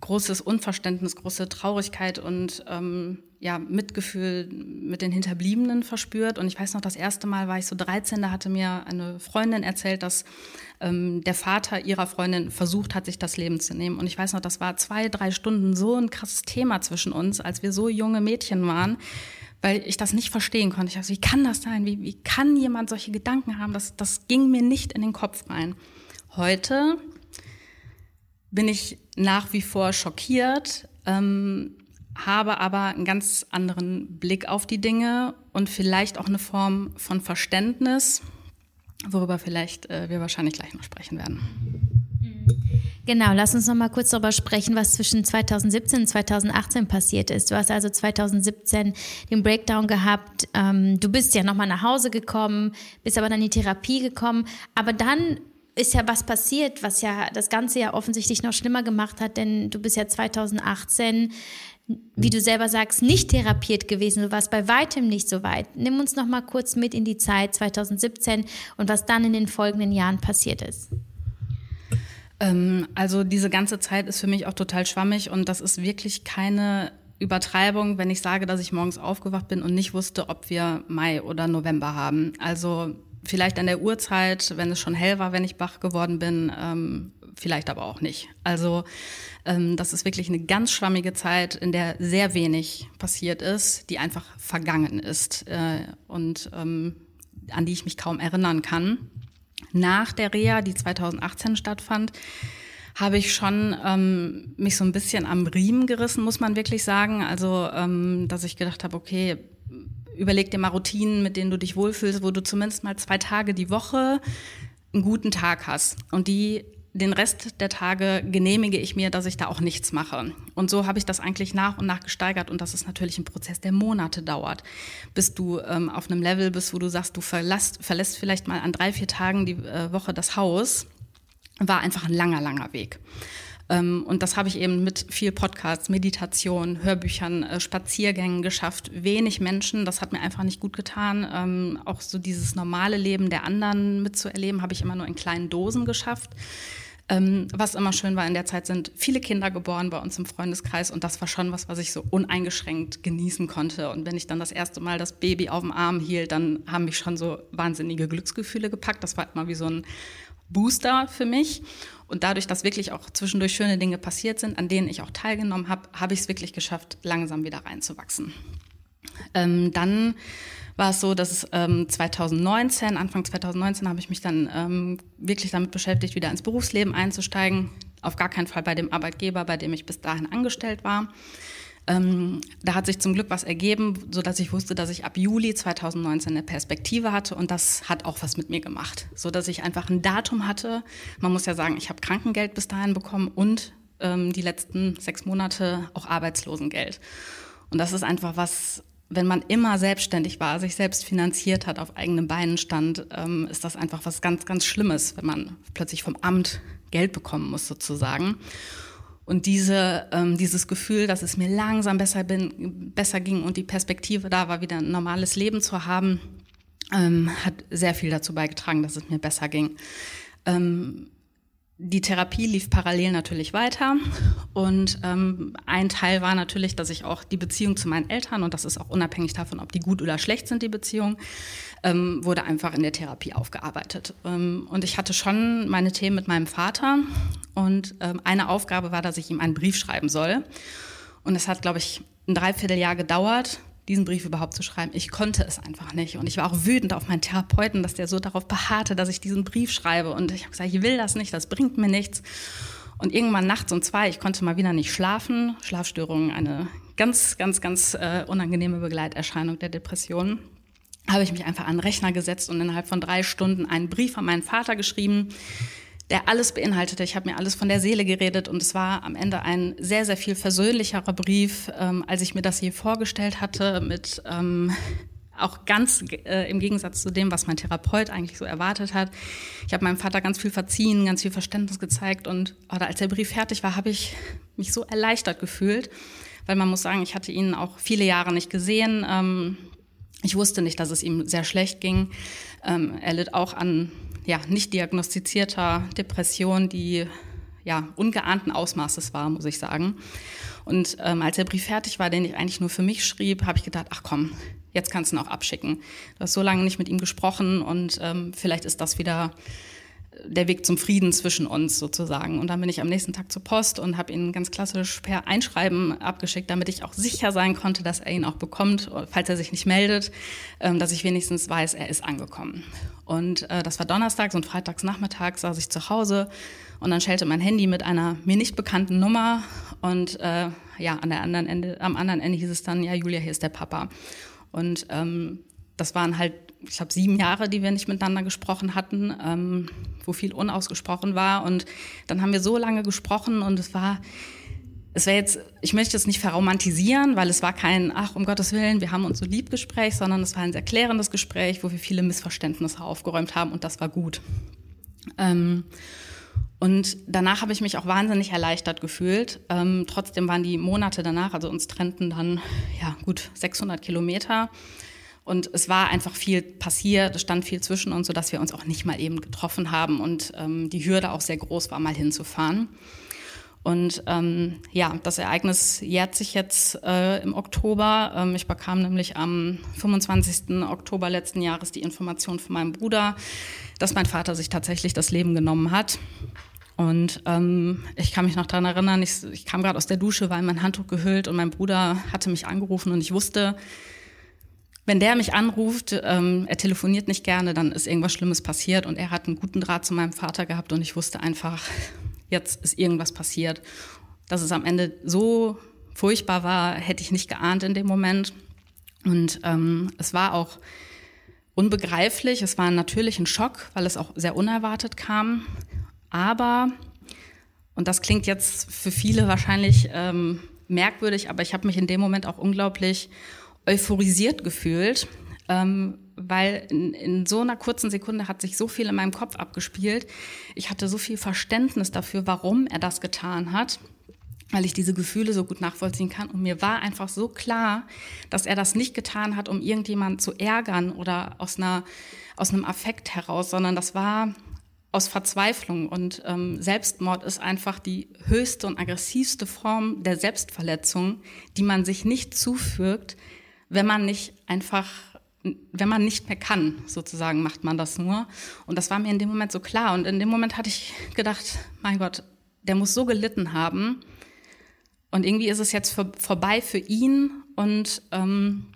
großes Unverständnis, große Traurigkeit und ähm, ja, Mitgefühl mit den Hinterbliebenen verspürt. Und ich weiß noch, das erste Mal war ich so 13, da hatte mir eine Freundin erzählt, dass ähm, der Vater ihrer Freundin versucht hat, sich das Leben zu nehmen. Und ich weiß noch, das war zwei, drei Stunden so ein krasses Thema zwischen uns, als wir so junge Mädchen waren, weil ich das nicht verstehen konnte. Ich dachte, wie kann das sein? Wie, wie kann jemand solche Gedanken haben? Das, das ging mir nicht in den Kopf rein. Heute bin ich nach wie vor schockiert, ähm, habe aber einen ganz anderen Blick auf die Dinge und vielleicht auch eine Form von Verständnis, worüber vielleicht äh, wir wahrscheinlich gleich noch sprechen werden. Genau, lass uns noch mal kurz darüber sprechen, was zwischen 2017 und 2018 passiert ist. Du hast also 2017 den Breakdown gehabt. Ähm, du bist ja noch mal nach Hause gekommen, bist aber dann in die Therapie gekommen. Aber dann ist ja was passiert, was ja das Ganze ja offensichtlich noch schlimmer gemacht hat, denn du bist ja 2018 wie du selber sagst, nicht therapiert gewesen. Du warst bei weitem nicht so weit. Nimm uns noch mal kurz mit in die Zeit 2017 und was dann in den folgenden Jahren passiert ist. Ähm, also diese ganze Zeit ist für mich auch total schwammig und das ist wirklich keine Übertreibung, wenn ich sage, dass ich morgens aufgewacht bin und nicht wusste, ob wir Mai oder November haben. Also vielleicht an der Uhrzeit, wenn es schon hell war, wenn ich wach geworden bin, ähm, vielleicht aber auch nicht. Also ähm, das ist wirklich eine ganz schwammige Zeit, in der sehr wenig passiert ist, die einfach vergangen ist äh, und ähm, an die ich mich kaum erinnern kann. Nach der Reha, die 2018 stattfand, habe ich schon ähm, mich so ein bisschen am Riemen gerissen, muss man wirklich sagen. Also, ähm, dass ich gedacht habe, okay, überleg dir mal Routinen, mit denen du dich wohlfühlst, wo du zumindest mal zwei Tage die Woche einen guten Tag hast. Und die den Rest der Tage genehmige ich mir, dass ich da auch nichts mache. Und so habe ich das eigentlich nach und nach gesteigert. Und das ist natürlich ein Prozess, der Monate dauert, bis du ähm, auf einem Level bist, wo du sagst, du verlässt, verlässt vielleicht mal an drei, vier Tagen die äh, Woche das Haus. War einfach ein langer, langer Weg. Ähm, und das habe ich eben mit viel Podcasts, Meditation, Hörbüchern, äh, Spaziergängen geschafft. Wenig Menschen, das hat mir einfach nicht gut getan. Ähm, auch so dieses normale Leben der anderen mitzuerleben, habe ich immer nur in kleinen Dosen geschafft. Ähm, was immer schön war in der Zeit, sind viele Kinder geboren bei uns im Freundeskreis und das war schon was, was ich so uneingeschränkt genießen konnte. Und wenn ich dann das erste Mal das Baby auf dem Arm hielt, dann haben mich schon so wahnsinnige Glücksgefühle gepackt. Das war immer wie so ein Booster für mich. Und dadurch, dass wirklich auch zwischendurch schöne Dinge passiert sind, an denen ich auch teilgenommen habe, habe ich es wirklich geschafft, langsam wieder reinzuwachsen. Ähm, dann war es so, dass ähm, 2019, Anfang 2019 habe ich mich dann ähm, wirklich damit beschäftigt, wieder ins Berufsleben einzusteigen. Auf gar keinen Fall bei dem Arbeitgeber, bei dem ich bis dahin angestellt war. Ähm, da hat sich zum Glück was ergeben, so dass ich wusste, dass ich ab Juli 2019 eine Perspektive hatte und das hat auch was mit mir gemacht, so dass ich einfach ein Datum hatte. Man muss ja sagen, ich habe Krankengeld bis dahin bekommen und ähm, die letzten sechs Monate auch Arbeitslosengeld. Und das ist einfach was, wenn man immer selbstständig war, sich selbst finanziert hat, auf eigenen Beinen stand, ähm, ist das einfach was ganz, ganz Schlimmes, wenn man plötzlich vom Amt Geld bekommen muss sozusagen. Und diese, ähm, dieses Gefühl, dass es mir langsam besser, bin, besser ging und die Perspektive da war, wieder ein normales Leben zu haben, ähm, hat sehr viel dazu beigetragen, dass es mir besser ging. Ähm, die Therapie lief parallel natürlich weiter und ähm, ein Teil war natürlich, dass ich auch die Beziehung zu meinen Eltern und das ist auch unabhängig davon, ob die gut oder schlecht sind, die Beziehung, ähm, wurde einfach in der Therapie aufgearbeitet. Ähm, und ich hatte schon meine Themen mit meinem Vater und ähm, eine Aufgabe war, dass ich ihm einen Brief schreiben soll. Und es hat, glaube ich, ein Dreivierteljahr gedauert, diesen Brief überhaupt zu schreiben. Ich konnte es einfach nicht. Und ich war auch wütend auf meinen Therapeuten, dass der so darauf beharrte, dass ich diesen Brief schreibe. Und ich habe gesagt, ich will das nicht, das bringt mir nichts. Und irgendwann nachts um zwei, ich konnte mal wieder nicht schlafen. Schlafstörungen, eine ganz, ganz, ganz äh, unangenehme Begleiterscheinung der Depression. Habe ich mich einfach an den Rechner gesetzt und innerhalb von drei Stunden einen Brief an meinen Vater geschrieben, der alles beinhaltete. Ich habe mir alles von der Seele geredet und es war am Ende ein sehr, sehr viel versöhnlicherer Brief, ähm, als ich mir das je vorgestellt hatte, mit ähm, auch ganz äh, im Gegensatz zu dem, was mein Therapeut eigentlich so erwartet hat. Ich habe meinem Vater ganz viel verziehen, ganz viel Verständnis gezeigt und oder als der Brief fertig war, habe ich mich so erleichtert gefühlt, weil man muss sagen, ich hatte ihn auch viele Jahre nicht gesehen. Ähm, ich wusste nicht, dass es ihm sehr schlecht ging. Ähm, er litt auch an ja, nicht diagnostizierter Depression, die ja, ungeahnten Ausmaßes war, muss ich sagen. Und ähm, als der Brief fertig war, den ich eigentlich nur für mich schrieb, habe ich gedacht, ach komm, jetzt kannst du ihn auch abschicken. Du hast so lange nicht mit ihm gesprochen und ähm, vielleicht ist das wieder der Weg zum Frieden zwischen uns sozusagen. Und dann bin ich am nächsten Tag zur Post und habe ihn ganz klassisch per Einschreiben abgeschickt, damit ich auch sicher sein konnte, dass er ihn auch bekommt, falls er sich nicht meldet, ähm, dass ich wenigstens weiß, er ist angekommen. Und äh, das war donnerstags und freitags nachmittags saß ich zu Hause und dann schellte mein Handy mit einer mir nicht bekannten Nummer und äh, ja, an der anderen Ende, am anderen Ende hieß es dann, ja, Julia, hier ist der Papa. Und ähm, das waren halt ich glaube, sieben Jahre, die wir nicht miteinander gesprochen hatten, ähm, wo viel unausgesprochen war. Und dann haben wir so lange gesprochen und es war, es wäre jetzt, ich möchte es nicht verromantisieren, weil es war kein, ach, um Gottes Willen, wir haben uns so lieb Gespräch, sondern es war ein sehr klärendes Gespräch, wo wir viele Missverständnisse aufgeräumt haben und das war gut. Ähm, Und danach habe ich mich auch wahnsinnig erleichtert gefühlt. Ähm, trotzdem waren die Monate danach, also uns trennten dann ja gut 600 Kilometer. Und es war einfach viel passiert, es stand viel zwischen uns, sodass wir uns auch nicht mal eben getroffen haben und ähm, die Hürde auch sehr groß war, mal hinzufahren. Und ähm, ja, das Ereignis jährt sich jetzt äh, im Oktober. Ähm, ich bekam nämlich am 25. Oktober letzten Jahres die Information von meinem Bruder, dass mein Vater sich tatsächlich das Leben genommen hat. Und ähm, ich kann mich noch daran erinnern, ich, ich kam gerade aus der Dusche, war in mein Handtuch gehüllt und mein Bruder hatte mich angerufen und ich wusste, wenn der mich anruft, ähm, er telefoniert nicht gerne, dann ist irgendwas Schlimmes passiert und er hat einen guten Draht zu meinem Vater gehabt und ich wusste einfach, jetzt ist irgendwas passiert. Dass es am Ende so furchtbar war, hätte ich nicht geahnt in dem Moment. Und ähm, es war auch unbegreiflich, es war natürlich ein Schock, weil es auch sehr unerwartet kam. Aber, und das klingt jetzt für viele wahrscheinlich ähm, merkwürdig, aber ich habe mich in dem Moment auch unglaublich euphorisiert gefühlt, ähm, weil in, in so einer kurzen Sekunde hat sich so viel in meinem Kopf abgespielt. Ich hatte so viel Verständnis dafür, warum er das getan hat weil ich diese Gefühle so gut nachvollziehen kann. Und mir war einfach so klar, dass er das nicht getan hat, um irgendjemanden zu ärgern oder aus, einer, aus einem Affekt heraus, sondern das war aus Verzweiflung. Und ähm, Selbstmord ist einfach die höchste und aggressivste Form der Selbstverletzung, die man sich nicht zufügt, wenn man nicht einfach wenn man nicht mehr kann, sozusagen, macht man das nur. Und das war mir in dem Moment so klar. Und in dem Moment hatte ich gedacht, mein Gott, der muss so gelitten haben. Und irgendwie ist es jetzt vor, vorbei für ihn. Und ähm,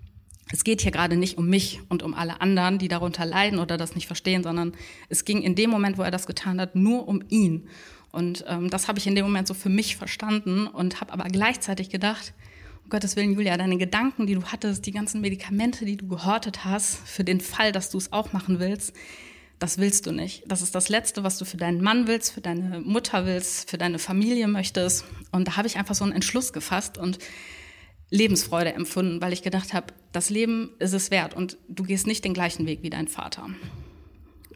es geht hier gerade nicht um mich und um alle anderen, die darunter leiden oder das nicht verstehen, sondern es ging in dem Moment, wo er das getan hat, nur um ihn. Und ähm, das habe ich in dem Moment so für mich verstanden und habe aber gleichzeitig gedacht, Gottes Willen, Julia, deine Gedanken, die du hattest, die ganzen Medikamente, die du gehortet hast, für den Fall, dass du es auch machen willst, das willst du nicht. Das ist das Letzte, was du für deinen Mann willst, für deine Mutter willst, für deine Familie möchtest. Und da habe ich einfach so einen Entschluss gefasst und Lebensfreude empfunden, weil ich gedacht habe, das Leben ist es wert und du gehst nicht den gleichen Weg wie dein Vater.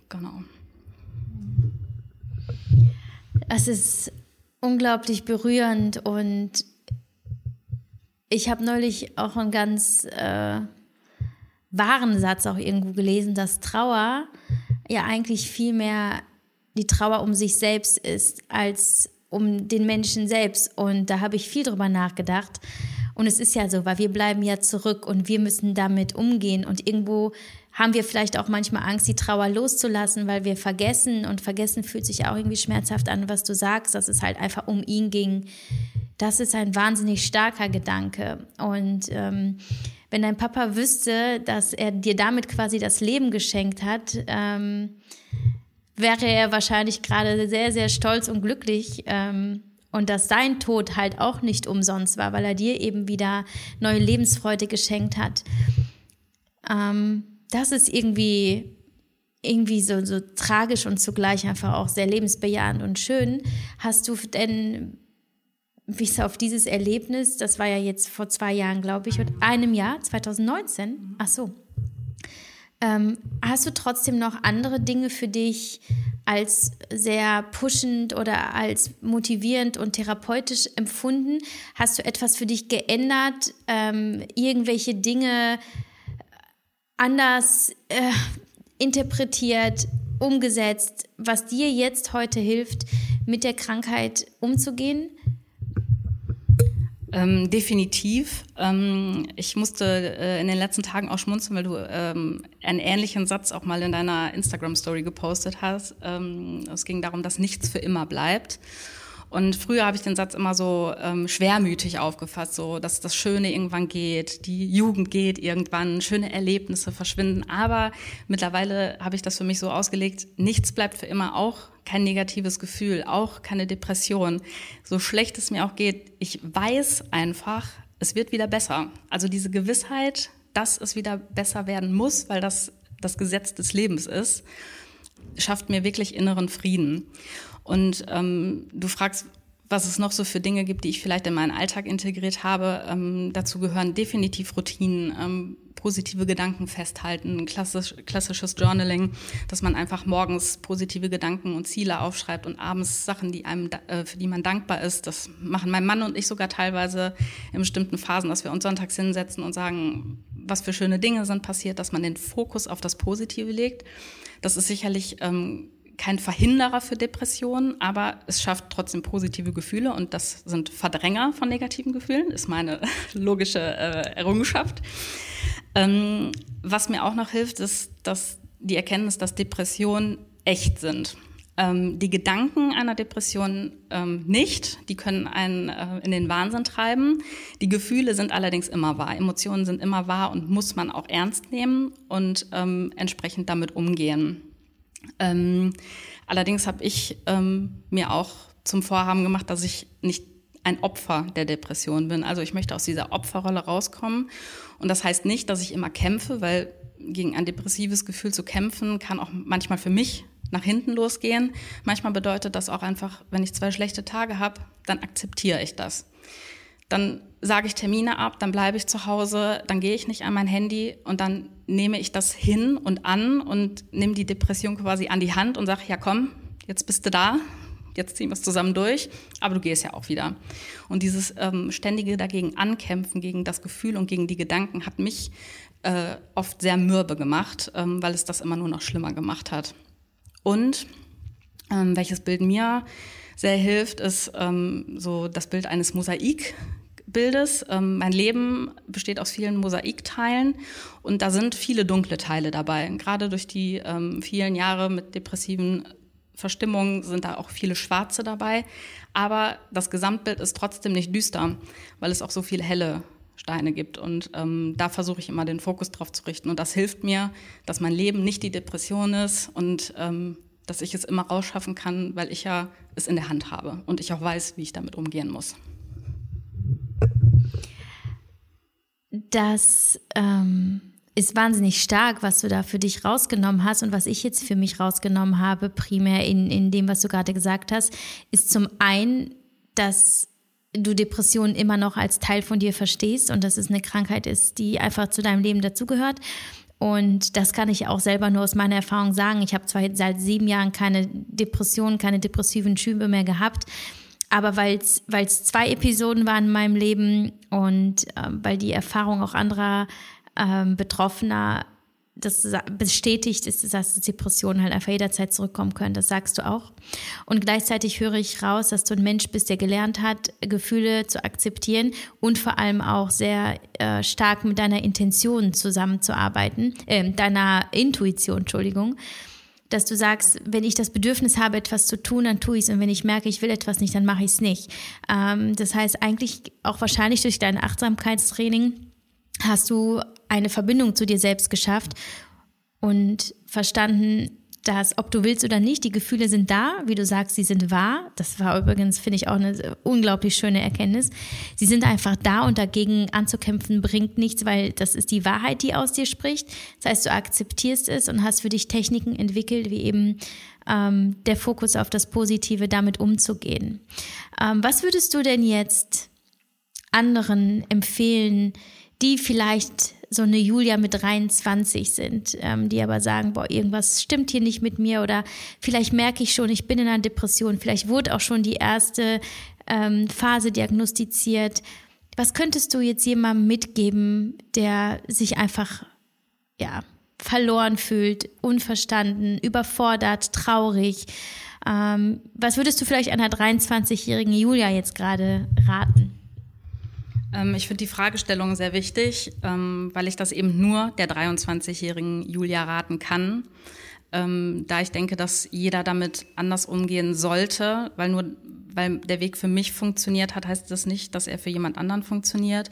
Genau. Es ist unglaublich berührend und ich habe neulich auch einen ganz äh, wahren Satz auch irgendwo gelesen, dass Trauer ja eigentlich viel mehr die Trauer um sich selbst ist als um den Menschen selbst. Und da habe ich viel drüber nachgedacht. Und es ist ja so, weil wir bleiben ja zurück und wir müssen damit umgehen. Und irgendwo haben wir vielleicht auch manchmal Angst, die Trauer loszulassen, weil wir vergessen. Und vergessen fühlt sich auch irgendwie schmerzhaft an, was du sagst, dass es halt einfach um ihn ging das ist ein wahnsinnig starker Gedanke. Und ähm, wenn dein Papa wüsste, dass er dir damit quasi das Leben geschenkt hat, ähm, wäre er wahrscheinlich gerade sehr, sehr stolz und glücklich. Ähm, und dass sein Tod halt auch nicht umsonst war, weil er dir eben wieder neue Lebensfreude geschenkt hat. Ähm, das ist irgendwie irgendwie so, so tragisch und zugleich einfach auch sehr lebensbejahend und schön. Hast du denn bis auf dieses Erlebnis, das war ja jetzt vor zwei Jahren, glaube ich, und einem Jahr, 2019, ach so, ähm, hast du trotzdem noch andere Dinge für dich als sehr pushend oder als motivierend und therapeutisch empfunden? Hast du etwas für dich geändert? Ähm, irgendwelche Dinge anders äh, interpretiert, umgesetzt, was dir jetzt heute hilft, mit der Krankheit umzugehen? Ähm, definitiv. Ähm, ich musste äh, in den letzten Tagen auch schmunzeln, weil du ähm, einen ähnlichen Satz auch mal in deiner Instagram-Story gepostet hast. Ähm, es ging darum, dass nichts für immer bleibt. Und früher habe ich den Satz immer so ähm, schwermütig aufgefasst, so dass das Schöne irgendwann geht, die Jugend geht irgendwann, schöne Erlebnisse verschwinden. Aber mittlerweile habe ich das für mich so ausgelegt, nichts bleibt für immer, auch kein negatives Gefühl, auch keine Depression. So schlecht es mir auch geht, ich weiß einfach, es wird wieder besser. Also diese Gewissheit, dass es wieder besser werden muss, weil das das Gesetz des Lebens ist, schafft mir wirklich inneren Frieden. Und ähm, du fragst, was es noch so für Dinge gibt, die ich vielleicht in meinen Alltag integriert habe. Ähm, dazu gehören definitiv Routinen, ähm, positive Gedanken festhalten, klassisch, klassisches Journaling, dass man einfach morgens positive Gedanken und Ziele aufschreibt und abends Sachen, die einem, äh, für die man dankbar ist. Das machen mein Mann und ich sogar teilweise in bestimmten Phasen, dass wir uns sonntags hinsetzen und sagen, was für schöne Dinge sind passiert, dass man den Fokus auf das Positive legt. Das ist sicherlich ähm, kein Verhinderer für Depressionen, aber es schafft trotzdem positive Gefühle und das sind Verdränger von negativen Gefühlen, ist meine *laughs* logische äh, Errungenschaft. Ähm, was mir auch noch hilft, ist, dass die Erkenntnis, dass Depressionen echt sind. Ähm, die Gedanken einer Depression ähm, nicht, die können einen äh, in den Wahnsinn treiben. Die Gefühle sind allerdings immer wahr. Emotionen sind immer wahr und muss man auch ernst nehmen und ähm, entsprechend damit umgehen. Ähm, allerdings habe ich ähm, mir auch zum Vorhaben gemacht, dass ich nicht ein Opfer der Depression bin. Also ich möchte aus dieser Opferrolle rauskommen. Und das heißt nicht, dass ich immer kämpfe, weil gegen ein depressives Gefühl zu kämpfen kann auch manchmal für mich nach hinten losgehen. Manchmal bedeutet das auch einfach, wenn ich zwei schlechte Tage habe, dann akzeptiere ich das. Dann sage ich Termine ab, dann bleibe ich zu Hause, dann gehe ich nicht an mein Handy und dann nehme ich das hin und an und nehme die Depression quasi an die Hand und sage, ja komm, jetzt bist du da, jetzt ziehen wir es zusammen durch, aber du gehst ja auch wieder. Und dieses ähm, ständige dagegen ankämpfen, gegen das Gefühl und gegen die Gedanken hat mich äh, oft sehr mürbe gemacht, ähm, weil es das immer nur noch schlimmer gemacht hat. Und ähm, welches Bild mir sehr hilft, ist ähm, so das Bild eines Mosaikbildes. Ähm, mein Leben besteht aus vielen Mosaikteilen und da sind viele dunkle Teile dabei. Gerade durch die ähm, vielen Jahre mit depressiven Verstimmungen sind da auch viele schwarze dabei. Aber das Gesamtbild ist trotzdem nicht düster, weil es auch so viele helle Steine gibt. Und ähm, da versuche ich immer den Fokus drauf zu richten. Und das hilft mir, dass mein Leben nicht die Depression ist und ähm, dass ich es immer rausschaffen kann, weil ich ja es in der Hand habe und ich auch weiß, wie ich damit umgehen muss. Das ähm, ist wahnsinnig stark, was du da für dich rausgenommen hast und was ich jetzt für mich rausgenommen habe, primär in, in dem, was du gerade gesagt hast, ist zum einen, dass du Depressionen immer noch als Teil von dir verstehst und dass es eine Krankheit ist, die einfach zu deinem Leben dazugehört. Und das kann ich auch selber nur aus meiner Erfahrung sagen. Ich habe zwar seit sieben Jahren keine Depressionen, keine depressiven Schübe mehr gehabt, aber weil es zwei Episoden waren in meinem Leben und äh, weil die Erfahrung auch anderer äh, Betroffener das bestätigt ist, dass Depressionen halt einfach jederzeit zurückkommen können. Das sagst du auch. Und gleichzeitig höre ich raus, dass du ein Mensch bist, der gelernt hat, Gefühle zu akzeptieren und vor allem auch sehr äh, stark mit deiner Intention zusammenzuarbeiten, äh, deiner Intuition, Entschuldigung. Dass du sagst, wenn ich das Bedürfnis habe, etwas zu tun, dann tue ich es. Und wenn ich merke, ich will etwas nicht, dann mache ich es nicht. Ähm, das heißt, eigentlich auch wahrscheinlich durch dein Achtsamkeitstraining hast du eine Verbindung zu dir selbst geschafft und verstanden, dass, ob du willst oder nicht, die Gefühle sind da, wie du sagst, sie sind wahr. Das war übrigens, finde ich, auch eine unglaublich schöne Erkenntnis. Sie sind einfach da und dagegen anzukämpfen bringt nichts, weil das ist die Wahrheit, die aus dir spricht. Das heißt, du akzeptierst es und hast für dich Techniken entwickelt, wie eben ähm, der Fokus auf das Positive, damit umzugehen. Ähm, was würdest du denn jetzt anderen empfehlen, die vielleicht so eine Julia mit 23 sind, ähm, die aber sagen, boah, irgendwas stimmt hier nicht mit mir oder vielleicht merke ich schon, ich bin in einer Depression, vielleicht wurde auch schon die erste ähm, Phase diagnostiziert. Was könntest du jetzt jemandem mitgeben, der sich einfach, ja, verloren fühlt, unverstanden, überfordert, traurig? Ähm, was würdest du vielleicht einer 23-jährigen Julia jetzt gerade raten? Ähm, ich finde die Fragestellung sehr wichtig, ähm, weil ich das eben nur der 23-jährigen Julia raten kann. Ähm, da ich denke, dass jeder damit anders umgehen sollte, weil nur weil der Weg für mich funktioniert hat, heißt das nicht, dass er für jemand anderen funktioniert.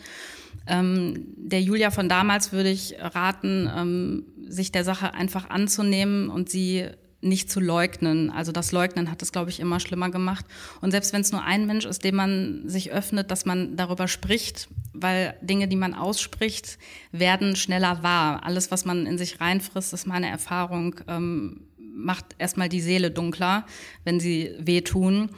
der Julia von damals würde ich raten, sich der Sache einfach anzunehmen und sie nicht zu leugnen. Also das Leugnen hat es, glaube ich, immer schlimmer gemacht. Und selbst wenn es nur ein Mensch ist, dem man sich öffnet, dass man darüber spricht, weil Dinge, die man ausspricht, werden schneller wahr. Alles, was man in sich reinfrisst, ist meine Erfahrung, ähm, macht erstmal die Seele dunkler, wenn sie wehtun.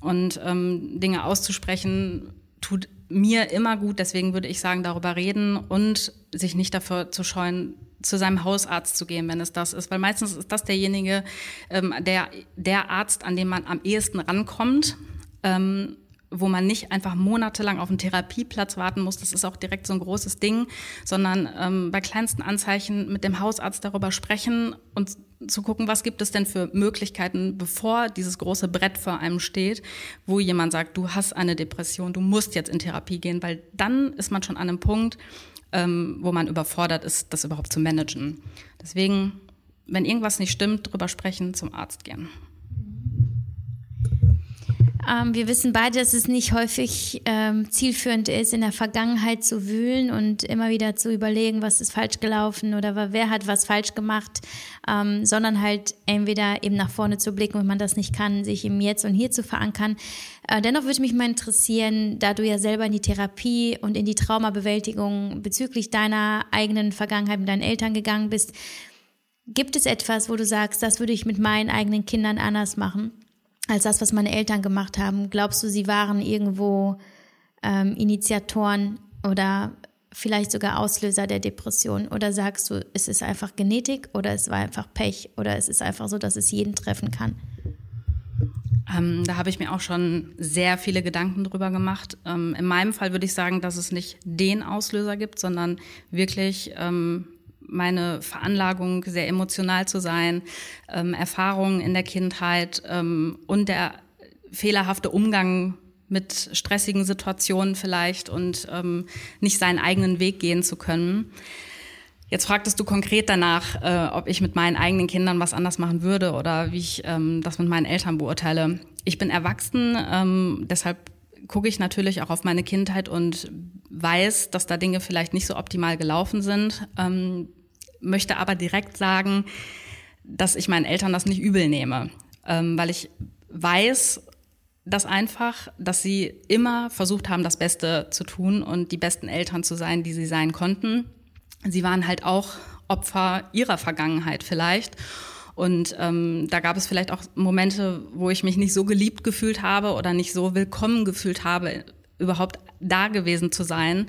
Und ähm, Dinge auszusprechen tut mir immer gut. Deswegen würde ich sagen, darüber reden und sich nicht dafür zu scheuen, zu seinem Hausarzt zu gehen, wenn es das ist. Weil meistens ist das derjenige, ähm, der, der Arzt, an dem man am ehesten rankommt. Ähm, wo man nicht einfach monatelang auf einen Therapieplatz warten muss, das ist auch direkt so ein großes Ding, sondern ähm, bei kleinsten Anzeichen mit dem Hausarzt darüber sprechen und zu gucken, was gibt es denn für Möglichkeiten, bevor dieses große Brett vor einem steht, wo jemand sagt, du hast eine Depression, du musst jetzt in Therapie gehen, weil dann ist man schon an einem Punkt, ähm, wo man überfordert ist, das überhaupt zu managen. Deswegen, wenn irgendwas nicht stimmt, drüber sprechen, zum Arzt gehen. Ähm, wir wissen beide, dass es nicht häufig ähm, zielführend ist, in der Vergangenheit zu wühlen und immer wieder zu überlegen, was ist falsch gelaufen oder wer hat was falsch gemacht, ähm, sondern halt entweder eben nach vorne zu blicken, wenn man das nicht kann, sich im Jetzt und Hier zu verankern. Äh, dennoch würde mich mal interessieren, da du ja selber in die Therapie und in die Traumabewältigung bezüglich deiner eigenen Vergangenheit mit deinen Eltern gegangen bist, gibt es etwas, wo du sagst, das würde ich mit meinen eigenen Kindern anders machen? Als das, was meine Eltern gemacht haben? Glaubst du, sie waren irgendwo ähm, Initiatoren oder vielleicht sogar Auslöser der Depression? Oder sagst du, es ist einfach Genetik oder es war einfach Pech oder es ist einfach so, dass es jeden treffen kann? Ähm, da habe ich mir auch schon sehr viele Gedanken drüber gemacht. Ähm, in meinem Fall würde ich sagen, dass es nicht den Auslöser gibt, sondern wirklich ähm, meine Veranlagung, sehr emotional zu sein, ähm, Erfahrungen in der Kindheit ähm, und der fehlerhafte Umgang mit stressigen Situationen vielleicht und ähm, nicht seinen eigenen Weg gehen zu können. Jetzt fragtest du konkret danach, äh, ob ich mit meinen eigenen Kindern was anders machen würde oder wie ich ähm, das mit meinen Eltern beurteile. Ich bin erwachsen, ähm, deshalb gucke ich natürlich auch auf meine Kindheit und weiß, dass da Dinge vielleicht nicht so optimal gelaufen sind. Ähm, möchte aber direkt sagen, dass ich meinen Eltern das nicht übel nehme, ähm, weil ich weiß, dass einfach, dass sie immer versucht haben, das Beste zu tun und die besten Eltern zu sein, die sie sein konnten. Sie waren halt auch Opfer ihrer Vergangenheit vielleicht. Und ähm, da gab es vielleicht auch Momente, wo ich mich nicht so geliebt gefühlt habe oder nicht so willkommen gefühlt habe überhaupt da gewesen zu sein,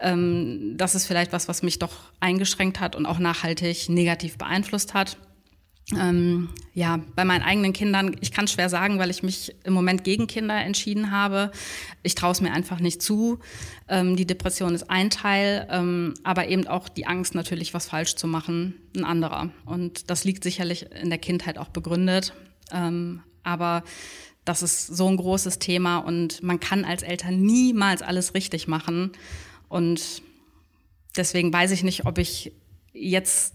ähm, das ist vielleicht was, was mich doch eingeschränkt hat und auch nachhaltig negativ beeinflusst hat. Ähm, ja, bei meinen eigenen Kindern, ich kann schwer sagen, weil ich mich im Moment gegen Kinder entschieden habe. Ich traue es mir einfach nicht zu. Ähm, die Depression ist ein Teil, ähm, aber eben auch die Angst natürlich, was falsch zu machen, ein anderer. Und das liegt sicherlich in der Kindheit auch begründet. Ähm, aber das ist so ein großes Thema und man kann als Eltern niemals alles richtig machen. Und deswegen weiß ich nicht, ob ich jetzt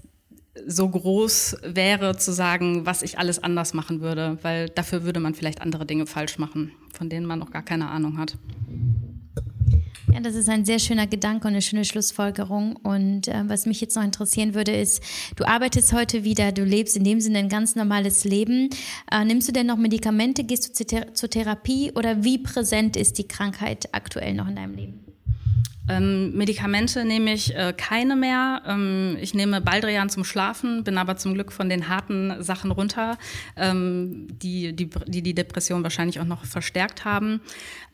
so groß wäre zu sagen, was ich alles anders machen würde, weil dafür würde man vielleicht andere Dinge falsch machen, von denen man noch gar keine Ahnung hat. Ja, das ist ein sehr schöner Gedanke und eine schöne Schlussfolgerung. Und äh, was mich jetzt noch interessieren würde, ist, du arbeitest heute wieder, du lebst in dem Sinne ein ganz normales Leben. Äh, nimmst du denn noch Medikamente, gehst du zur, Thera zur Therapie oder wie präsent ist die Krankheit aktuell noch in deinem Leben? Ähm, Medikamente nehme ich äh, keine mehr. Ähm, ich nehme Baldrian zum Schlafen, bin aber zum Glück von den harten Sachen runter, ähm, die, die, die die Depression wahrscheinlich auch noch verstärkt haben.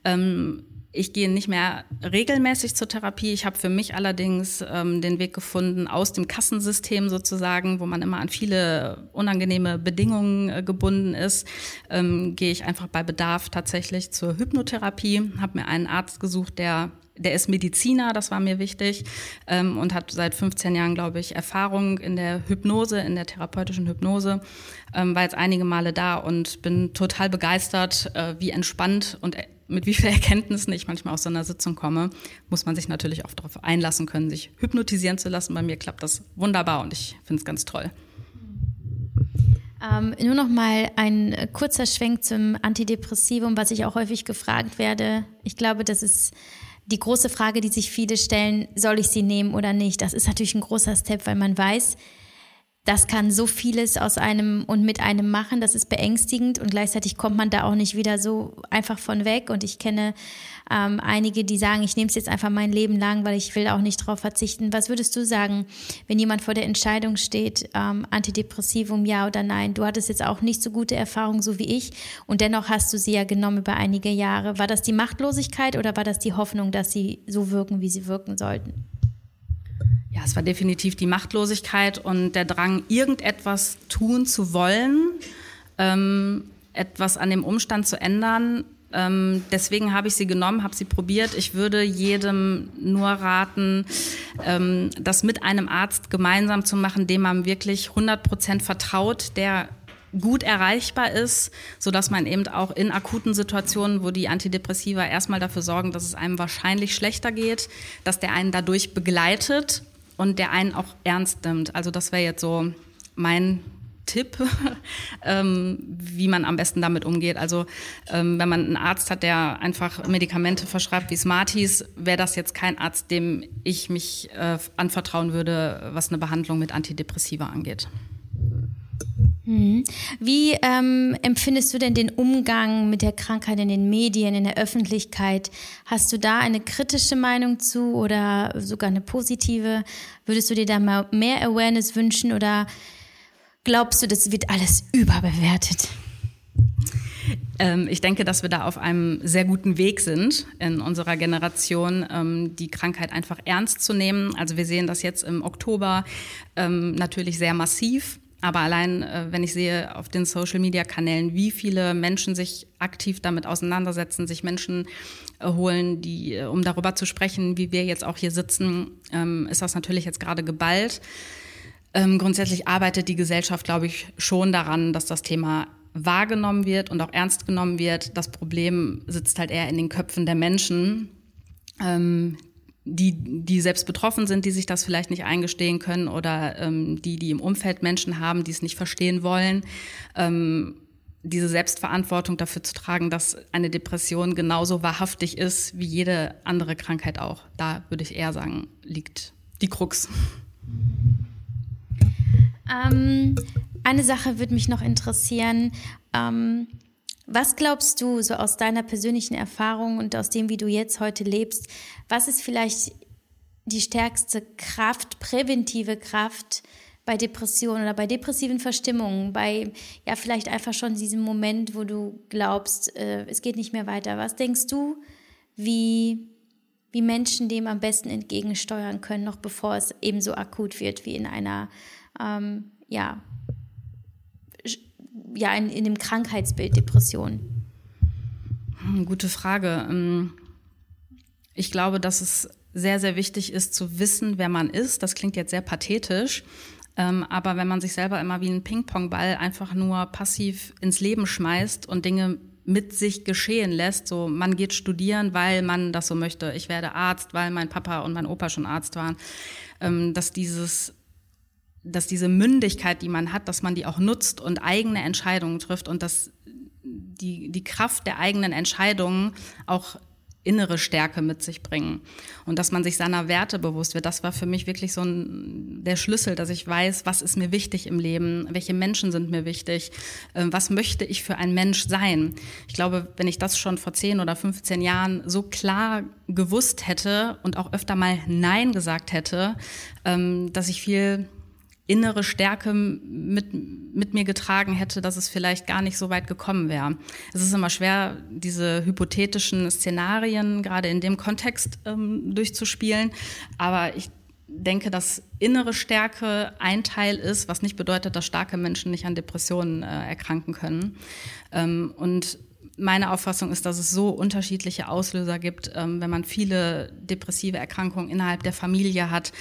Ähm, ich gehe nicht mehr regelmäßig zur Therapie. Ich habe für mich allerdings ähm, den Weg gefunden aus dem Kassensystem sozusagen, wo man immer an viele unangenehme Bedingungen äh, gebunden ist, ähm, gehe ich einfach bei Bedarf tatsächlich zur Hypnotherapie. Habe mir einen Arzt gesucht, der der ist Mediziner, das war mir wichtig, ähm, und hat seit 15 Jahren, glaube ich, Erfahrung in der Hypnose, in der therapeutischen Hypnose, ähm, war jetzt einige Male da und bin total begeistert, äh, wie entspannt und mit wie viel Erkenntnissen ich manchmal aus so einer Sitzung komme, muss man sich natürlich auch darauf einlassen können, sich hypnotisieren zu lassen. Bei mir klappt das wunderbar und ich finde es ganz toll. Ähm, nur noch mal ein kurzer Schwenk zum Antidepressivum, was ich auch häufig gefragt werde. Ich glaube, das ist die große Frage, die sich viele stellen, soll ich sie nehmen oder nicht? Das ist natürlich ein großer Step, weil man weiß, das kann so vieles aus einem und mit einem machen, das ist beängstigend und gleichzeitig kommt man da auch nicht wieder so einfach von weg. Und ich kenne ähm, einige, die sagen, ich nehme es jetzt einfach mein Leben lang, weil ich will auch nicht darauf verzichten. Was würdest du sagen, wenn jemand vor der Entscheidung steht, ähm, Antidepressivum ja oder nein? Du hattest jetzt auch nicht so gute Erfahrungen so wie ich und dennoch hast du sie ja genommen über einige Jahre. War das die Machtlosigkeit oder war das die Hoffnung, dass sie so wirken, wie sie wirken sollten? Ja, es war definitiv die Machtlosigkeit und der Drang, irgendetwas tun zu wollen, ähm, etwas an dem Umstand zu ändern. Ähm, deswegen habe ich sie genommen, habe sie probiert. Ich würde jedem nur raten, ähm, das mit einem Arzt gemeinsam zu machen, dem man wirklich 100 Prozent vertraut, der gut erreichbar ist, so dass man eben auch in akuten Situationen, wo die Antidepressiva erstmal dafür sorgen, dass es einem wahrscheinlich schlechter geht, dass der einen dadurch begleitet und der einen auch ernst nimmt. Also das wäre jetzt so mein Tipp, *laughs* ähm, wie man am besten damit umgeht. Also ähm, wenn man einen Arzt hat, der einfach Medikamente verschreibt wie Smarties, wäre das jetzt kein Arzt, dem ich mich äh, anvertrauen würde, was eine Behandlung mit Antidepressiva angeht. Mhm. Wie ähm, empfindest du denn den Umgang mit der Krankheit in den Medien, in der Öffentlichkeit? Hast du da eine kritische Meinung zu oder sogar eine positive? Würdest du dir da mal mehr Awareness wünschen oder glaubst du, das wird alles überbewertet? Ähm, ich denke, dass wir da auf einem sehr guten Weg sind in unserer Generation, ähm, die Krankheit einfach ernst zu nehmen. Also wir sehen das jetzt im Oktober ähm, natürlich sehr massiv aber allein, äh, wenn ich sehe auf den Social-Media-Kanälen, wie viele Menschen sich aktiv damit auseinandersetzen, sich Menschen äh, holen, die, äh, um darüber zu sprechen, wie wir jetzt auch hier sitzen, ähm, ist das natürlich jetzt gerade geballt. Ähm, grundsätzlich arbeitet die Gesellschaft, glaube ich, schon daran, dass das Thema wahrgenommen wird und auch ernst genommen wird. Das Problem sitzt halt eher in den Köpfen der Menschen, ähm, die, die selbst betroffen sind, die sich das vielleicht nicht eingestehen können oder ähm, die, die im Umfeld Menschen haben, die es nicht verstehen wollen, ähm, diese Selbstverantwortung dafür zu tragen, dass eine Depression genauso wahrhaftig ist wie jede andere Krankheit auch. Da würde ich eher sagen, liegt die Krux. Ähm, eine Sache würde mich noch interessieren. Ähm, was glaubst du, so aus deiner persönlichen Erfahrung und aus dem, wie du jetzt heute lebst, was ist vielleicht die stärkste Kraft, präventive Kraft bei Depressionen oder bei depressiven Verstimmungen, bei ja vielleicht einfach schon diesem Moment, wo du glaubst, äh, es geht nicht mehr weiter. Was denkst du, wie, wie Menschen dem am besten entgegensteuern können, noch bevor es eben so akut wird wie in einer ähm, ja, ja in, in dem Krankheitsbild Depression? Hm, gute Frage. Ähm, ich glaube, dass es sehr, sehr wichtig ist zu wissen, wer man ist. Das klingt jetzt sehr pathetisch. Ähm, aber wenn man sich selber immer wie ein Ping-Pong-Ball einfach nur passiv ins Leben schmeißt und Dinge mit sich geschehen lässt, so man geht studieren, weil man das so möchte, ich werde Arzt, weil mein Papa und mein Opa schon Arzt waren, ähm, dass dieses dass diese Mündigkeit, die man hat, dass man die auch nutzt und eigene Entscheidungen trifft und dass die, die Kraft der eigenen Entscheidungen auch innere Stärke mit sich bringen und dass man sich seiner Werte bewusst wird. Das war für mich wirklich so ein, der Schlüssel, dass ich weiß, was ist mir wichtig im Leben, welche Menschen sind mir wichtig, äh, was möchte ich für ein Mensch sein. Ich glaube, wenn ich das schon vor 10 oder 15 Jahren so klar gewusst hätte und auch öfter mal Nein gesagt hätte, ähm, dass ich viel innere Stärke mit, mit mir getragen hätte, dass es vielleicht gar nicht so weit gekommen wäre. Es ist immer schwer, diese hypothetischen Szenarien gerade in dem Kontext ähm, durchzuspielen, aber ich denke, dass innere Stärke ein Teil ist, was nicht bedeutet, dass starke Menschen nicht an Depressionen äh, erkranken können. Ähm, und meine Auffassung ist, dass es so unterschiedliche Auslöser gibt, ähm, wenn man viele depressive Erkrankungen innerhalb der Familie hat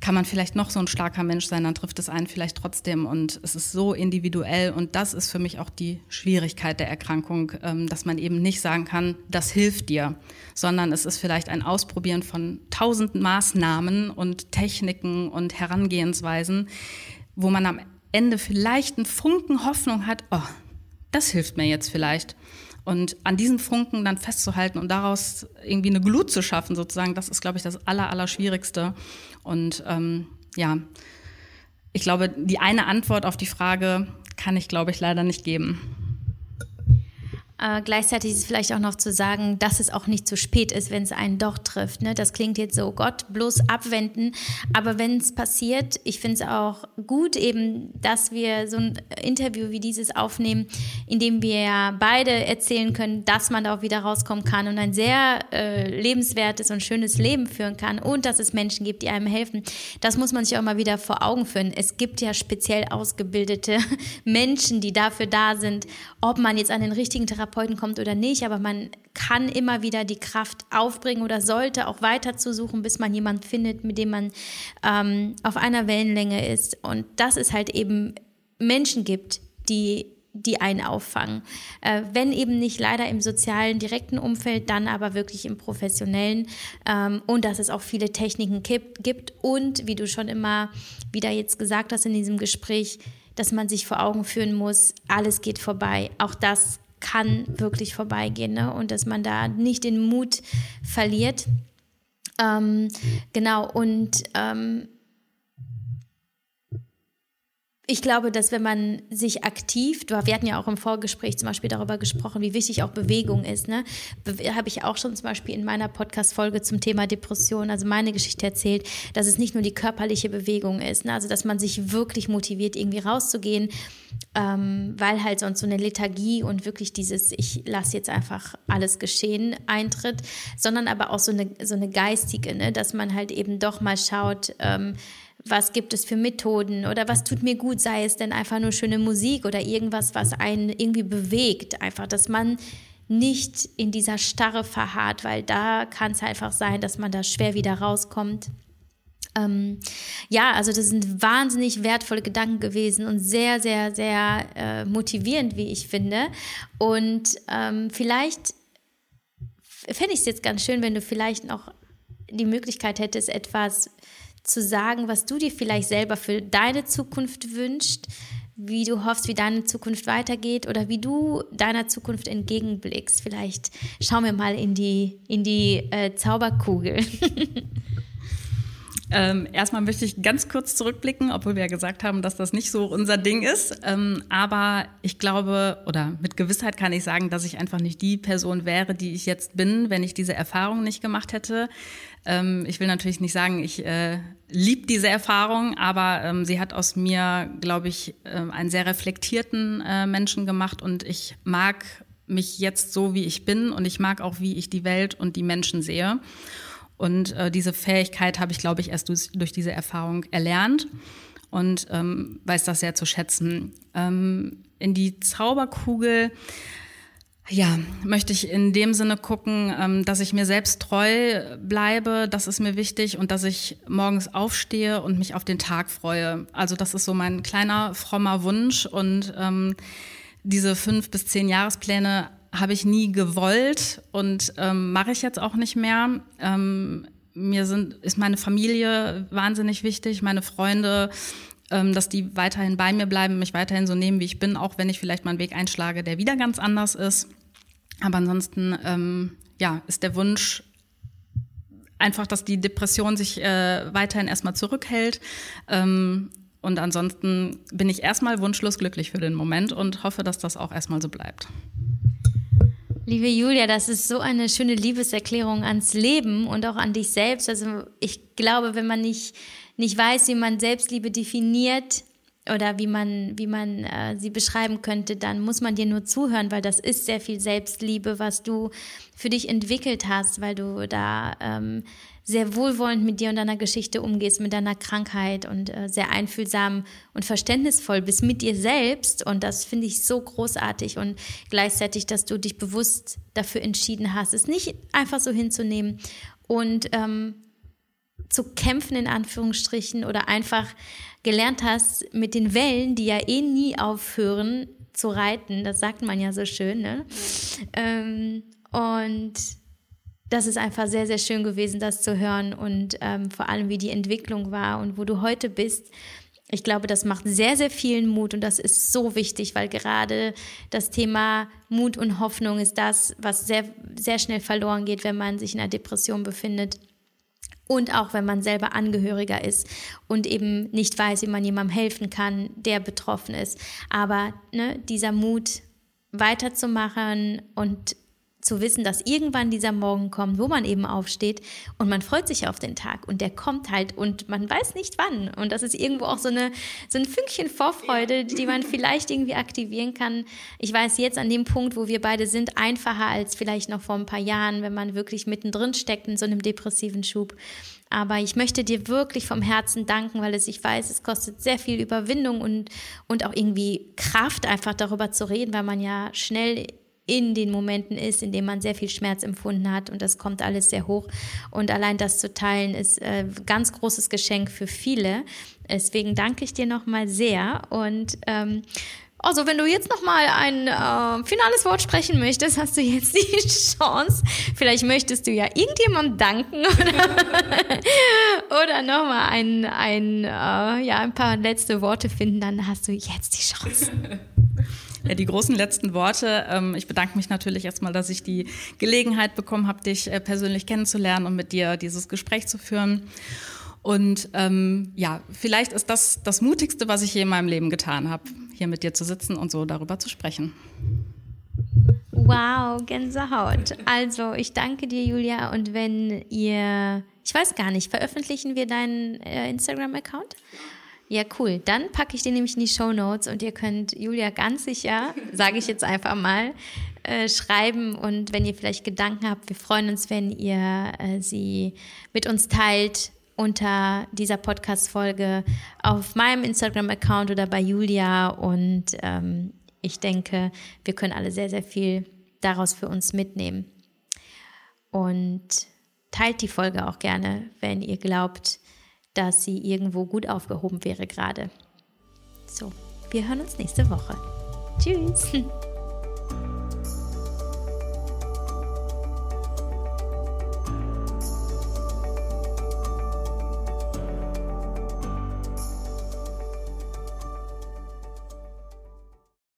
kann man vielleicht noch so ein starker Mensch sein, dann trifft es einen vielleicht trotzdem. Und es ist so individuell. Und das ist für mich auch die Schwierigkeit der Erkrankung, ähm, dass man eben nicht sagen kann, das hilft dir, sondern es ist vielleicht ein Ausprobieren von tausenden Maßnahmen und Techniken und Herangehensweisen, wo man am Ende vielleicht einen Funken Hoffnung hat, oh, das hilft mir jetzt vielleicht. Und an diesen Funken dann festzuhalten und daraus irgendwie eine Glut zu schaffen, sozusagen, das ist, glaube ich, das Aller, Allerschwierigste. Und ähm, ja, ich glaube, die eine Antwort auf die Frage kann ich, glaube ich, leider nicht geben. Äh, gleichzeitig ist es vielleicht auch noch zu sagen, dass es auch nicht zu spät ist, wenn es einen doch trifft. Ne? Das klingt jetzt so, Gott, bloß abwenden. Aber wenn es passiert, ich finde es auch gut eben, dass wir so ein Interview wie dieses aufnehmen, in dem wir ja beide erzählen können, dass man da auch wieder rauskommen kann und ein sehr äh, lebenswertes und schönes Leben führen kann und dass es Menschen gibt, die einem helfen. Das muss man sich auch mal wieder vor Augen führen. Es gibt ja speziell ausgebildete *laughs* Menschen, die dafür da sind, ob man jetzt an den richtigen Therapeuten Therapeuten kommt oder nicht, aber man kann immer wieder die Kraft aufbringen oder sollte auch weiter zu suchen, bis man jemanden findet, mit dem man ähm, auf einer Wellenlänge ist. Und dass es halt eben Menschen gibt, die die einen auffangen. Äh, wenn eben nicht leider im sozialen, direkten Umfeld, dann aber wirklich im professionellen ähm, und dass es auch viele Techniken gibt, gibt und wie du schon immer wieder jetzt gesagt hast in diesem Gespräch, dass man sich vor Augen führen muss, alles geht vorbei. Auch das kann wirklich vorbeigehen ne? und dass man da nicht den Mut verliert. Ähm, genau, und ähm, ich glaube, dass wenn man sich aktiv, wir hatten ja auch im Vorgespräch zum Beispiel darüber gesprochen, wie wichtig auch Bewegung ist. Ne? Habe ich auch schon zum Beispiel in meiner Podcast-Folge zum Thema Depression, also meine Geschichte erzählt, dass es nicht nur die körperliche Bewegung ist, ne? also dass man sich wirklich motiviert, irgendwie rauszugehen, ähm, weil halt sonst so eine Lethargie und wirklich dieses, ich lasse jetzt einfach alles geschehen, eintritt, sondern aber auch so eine, so eine geistige, ne? dass man halt eben doch mal schaut, ähm, was gibt es für Methoden oder was tut mir gut, sei es denn einfach nur schöne Musik oder irgendwas, was einen irgendwie bewegt. Einfach, dass man nicht in dieser Starre verharrt, weil da kann es einfach sein, dass man da schwer wieder rauskommt. Ähm, ja, also das sind wahnsinnig wertvolle Gedanken gewesen und sehr, sehr, sehr äh, motivierend, wie ich finde. Und ähm, vielleicht fände ich es jetzt ganz schön, wenn du vielleicht noch die Möglichkeit hättest, etwas zu sagen, was du dir vielleicht selber für deine Zukunft wünschst, wie du hoffst, wie deine Zukunft weitergeht oder wie du deiner Zukunft entgegenblickst. Vielleicht schauen wir mal in die, in die äh, Zauberkugel. *laughs* Ähm, erstmal möchte ich ganz kurz zurückblicken, obwohl wir ja gesagt haben, dass das nicht so unser Ding ist. Ähm, aber ich glaube, oder mit Gewissheit kann ich sagen, dass ich einfach nicht die Person wäre, die ich jetzt bin, wenn ich diese Erfahrung nicht gemacht hätte. Ähm, ich will natürlich nicht sagen, ich äh, liebe diese Erfahrung, aber ähm, sie hat aus mir, glaube ich, äh, einen sehr reflektierten äh, Menschen gemacht und ich mag mich jetzt so, wie ich bin und ich mag auch, wie ich die Welt und die Menschen sehe. Und äh, diese Fähigkeit habe ich, glaube ich, erst durch, durch diese Erfahrung erlernt und ähm, weiß das sehr zu schätzen. Ähm, in die Zauberkugel, ja, möchte ich in dem Sinne gucken, ähm, dass ich mir selbst treu bleibe. Das ist mir wichtig und dass ich morgens aufstehe und mich auf den Tag freue. Also das ist so mein kleiner frommer Wunsch und ähm, diese fünf bis zehn Jahrespläne habe ich nie gewollt und ähm, mache ich jetzt auch nicht mehr. Ähm, mir sind, ist meine Familie wahnsinnig wichtig, meine Freunde, ähm, dass die weiterhin bei mir bleiben, mich weiterhin so nehmen, wie ich bin, auch wenn ich vielleicht mal einen Weg einschlage, der wieder ganz anders ist. Aber ansonsten, ähm, ja, ist der Wunsch einfach, dass die Depression sich äh, weiterhin erstmal zurückhält. Ähm, und ansonsten bin ich erstmal wunschlos glücklich für den Moment und hoffe, dass das auch erstmal so bleibt. Liebe Julia, das ist so eine schöne Liebeserklärung ans Leben und auch an dich selbst. Also ich glaube, wenn man nicht, nicht weiß, wie man Selbstliebe definiert oder wie man, wie man äh, sie beschreiben könnte, dann muss man dir nur zuhören, weil das ist sehr viel Selbstliebe, was du für dich entwickelt hast, weil du da ähm, sehr wohlwollend mit dir und deiner Geschichte umgehst, mit deiner Krankheit und äh, sehr einfühlsam und verständnisvoll bist mit dir selbst. Und das finde ich so großartig. Und gleichzeitig, dass du dich bewusst dafür entschieden hast, es nicht einfach so hinzunehmen und ähm, zu kämpfen, in Anführungsstrichen, oder einfach gelernt hast, mit den Wellen, die ja eh nie aufhören, zu reiten. Das sagt man ja so schön. Ne? Ähm, und das ist einfach sehr, sehr schön gewesen, das zu hören und ähm, vor allem, wie die Entwicklung war und wo du heute bist. Ich glaube, das macht sehr, sehr vielen Mut und das ist so wichtig, weil gerade das Thema Mut und Hoffnung ist das, was sehr, sehr schnell verloren geht, wenn man sich in einer Depression befindet. Und auch wenn man selber Angehöriger ist und eben nicht weiß, wie man jemandem helfen kann, der betroffen ist. Aber ne, dieser Mut weiterzumachen und zu wissen, dass irgendwann dieser Morgen kommt, wo man eben aufsteht und man freut sich auf den Tag und der kommt halt und man weiß nicht wann. Und das ist irgendwo auch so, eine, so ein Fünkchen Vorfreude, die man vielleicht irgendwie aktivieren kann. Ich weiß jetzt an dem Punkt, wo wir beide sind, einfacher als vielleicht noch vor ein paar Jahren, wenn man wirklich mittendrin steckt in so einem depressiven Schub. Aber ich möchte dir wirklich vom Herzen danken, weil es, ich weiß, es kostet sehr viel Überwindung und, und auch irgendwie Kraft, einfach darüber zu reden, weil man ja schnell in den Momenten ist, in denen man sehr viel Schmerz empfunden hat und das kommt alles sehr hoch. Und allein das zu teilen ist äh, ganz großes Geschenk für viele. Deswegen danke ich dir nochmal sehr und ähm, also, wenn du jetzt noch mal ein äh, finales Wort sprechen möchtest, hast du jetzt *laughs* die Chance. Vielleicht möchtest du ja irgendjemandem danken oder, *laughs* oder noch mal ein, ein, äh, ja, ein paar letzte Worte finden. Dann hast du jetzt die Chance. *laughs* Die großen letzten Worte. Ähm, ich bedanke mich natürlich erstmal, dass ich die Gelegenheit bekommen habe, dich äh, persönlich kennenzulernen und mit dir dieses Gespräch zu führen. Und ähm, ja, vielleicht ist das das Mutigste, was ich je in meinem Leben getan habe, hier mit dir zu sitzen und so darüber zu sprechen. Wow, Gänsehaut. Also, ich danke dir, Julia. Und wenn ihr, ich weiß gar nicht, veröffentlichen wir deinen äh, Instagram-Account? Ja, cool. Dann packe ich den nämlich in die Show Notes und ihr könnt Julia ganz sicher, sage ich jetzt einfach mal, äh, schreiben. Und wenn ihr vielleicht Gedanken habt, wir freuen uns, wenn ihr äh, sie mit uns teilt unter dieser Podcast-Folge auf meinem Instagram-Account oder bei Julia. Und ähm, ich denke, wir können alle sehr, sehr viel daraus für uns mitnehmen. Und teilt die Folge auch gerne, wenn ihr glaubt, dass sie irgendwo gut aufgehoben wäre gerade. So, wir hören uns nächste Woche. Tschüss. *laughs*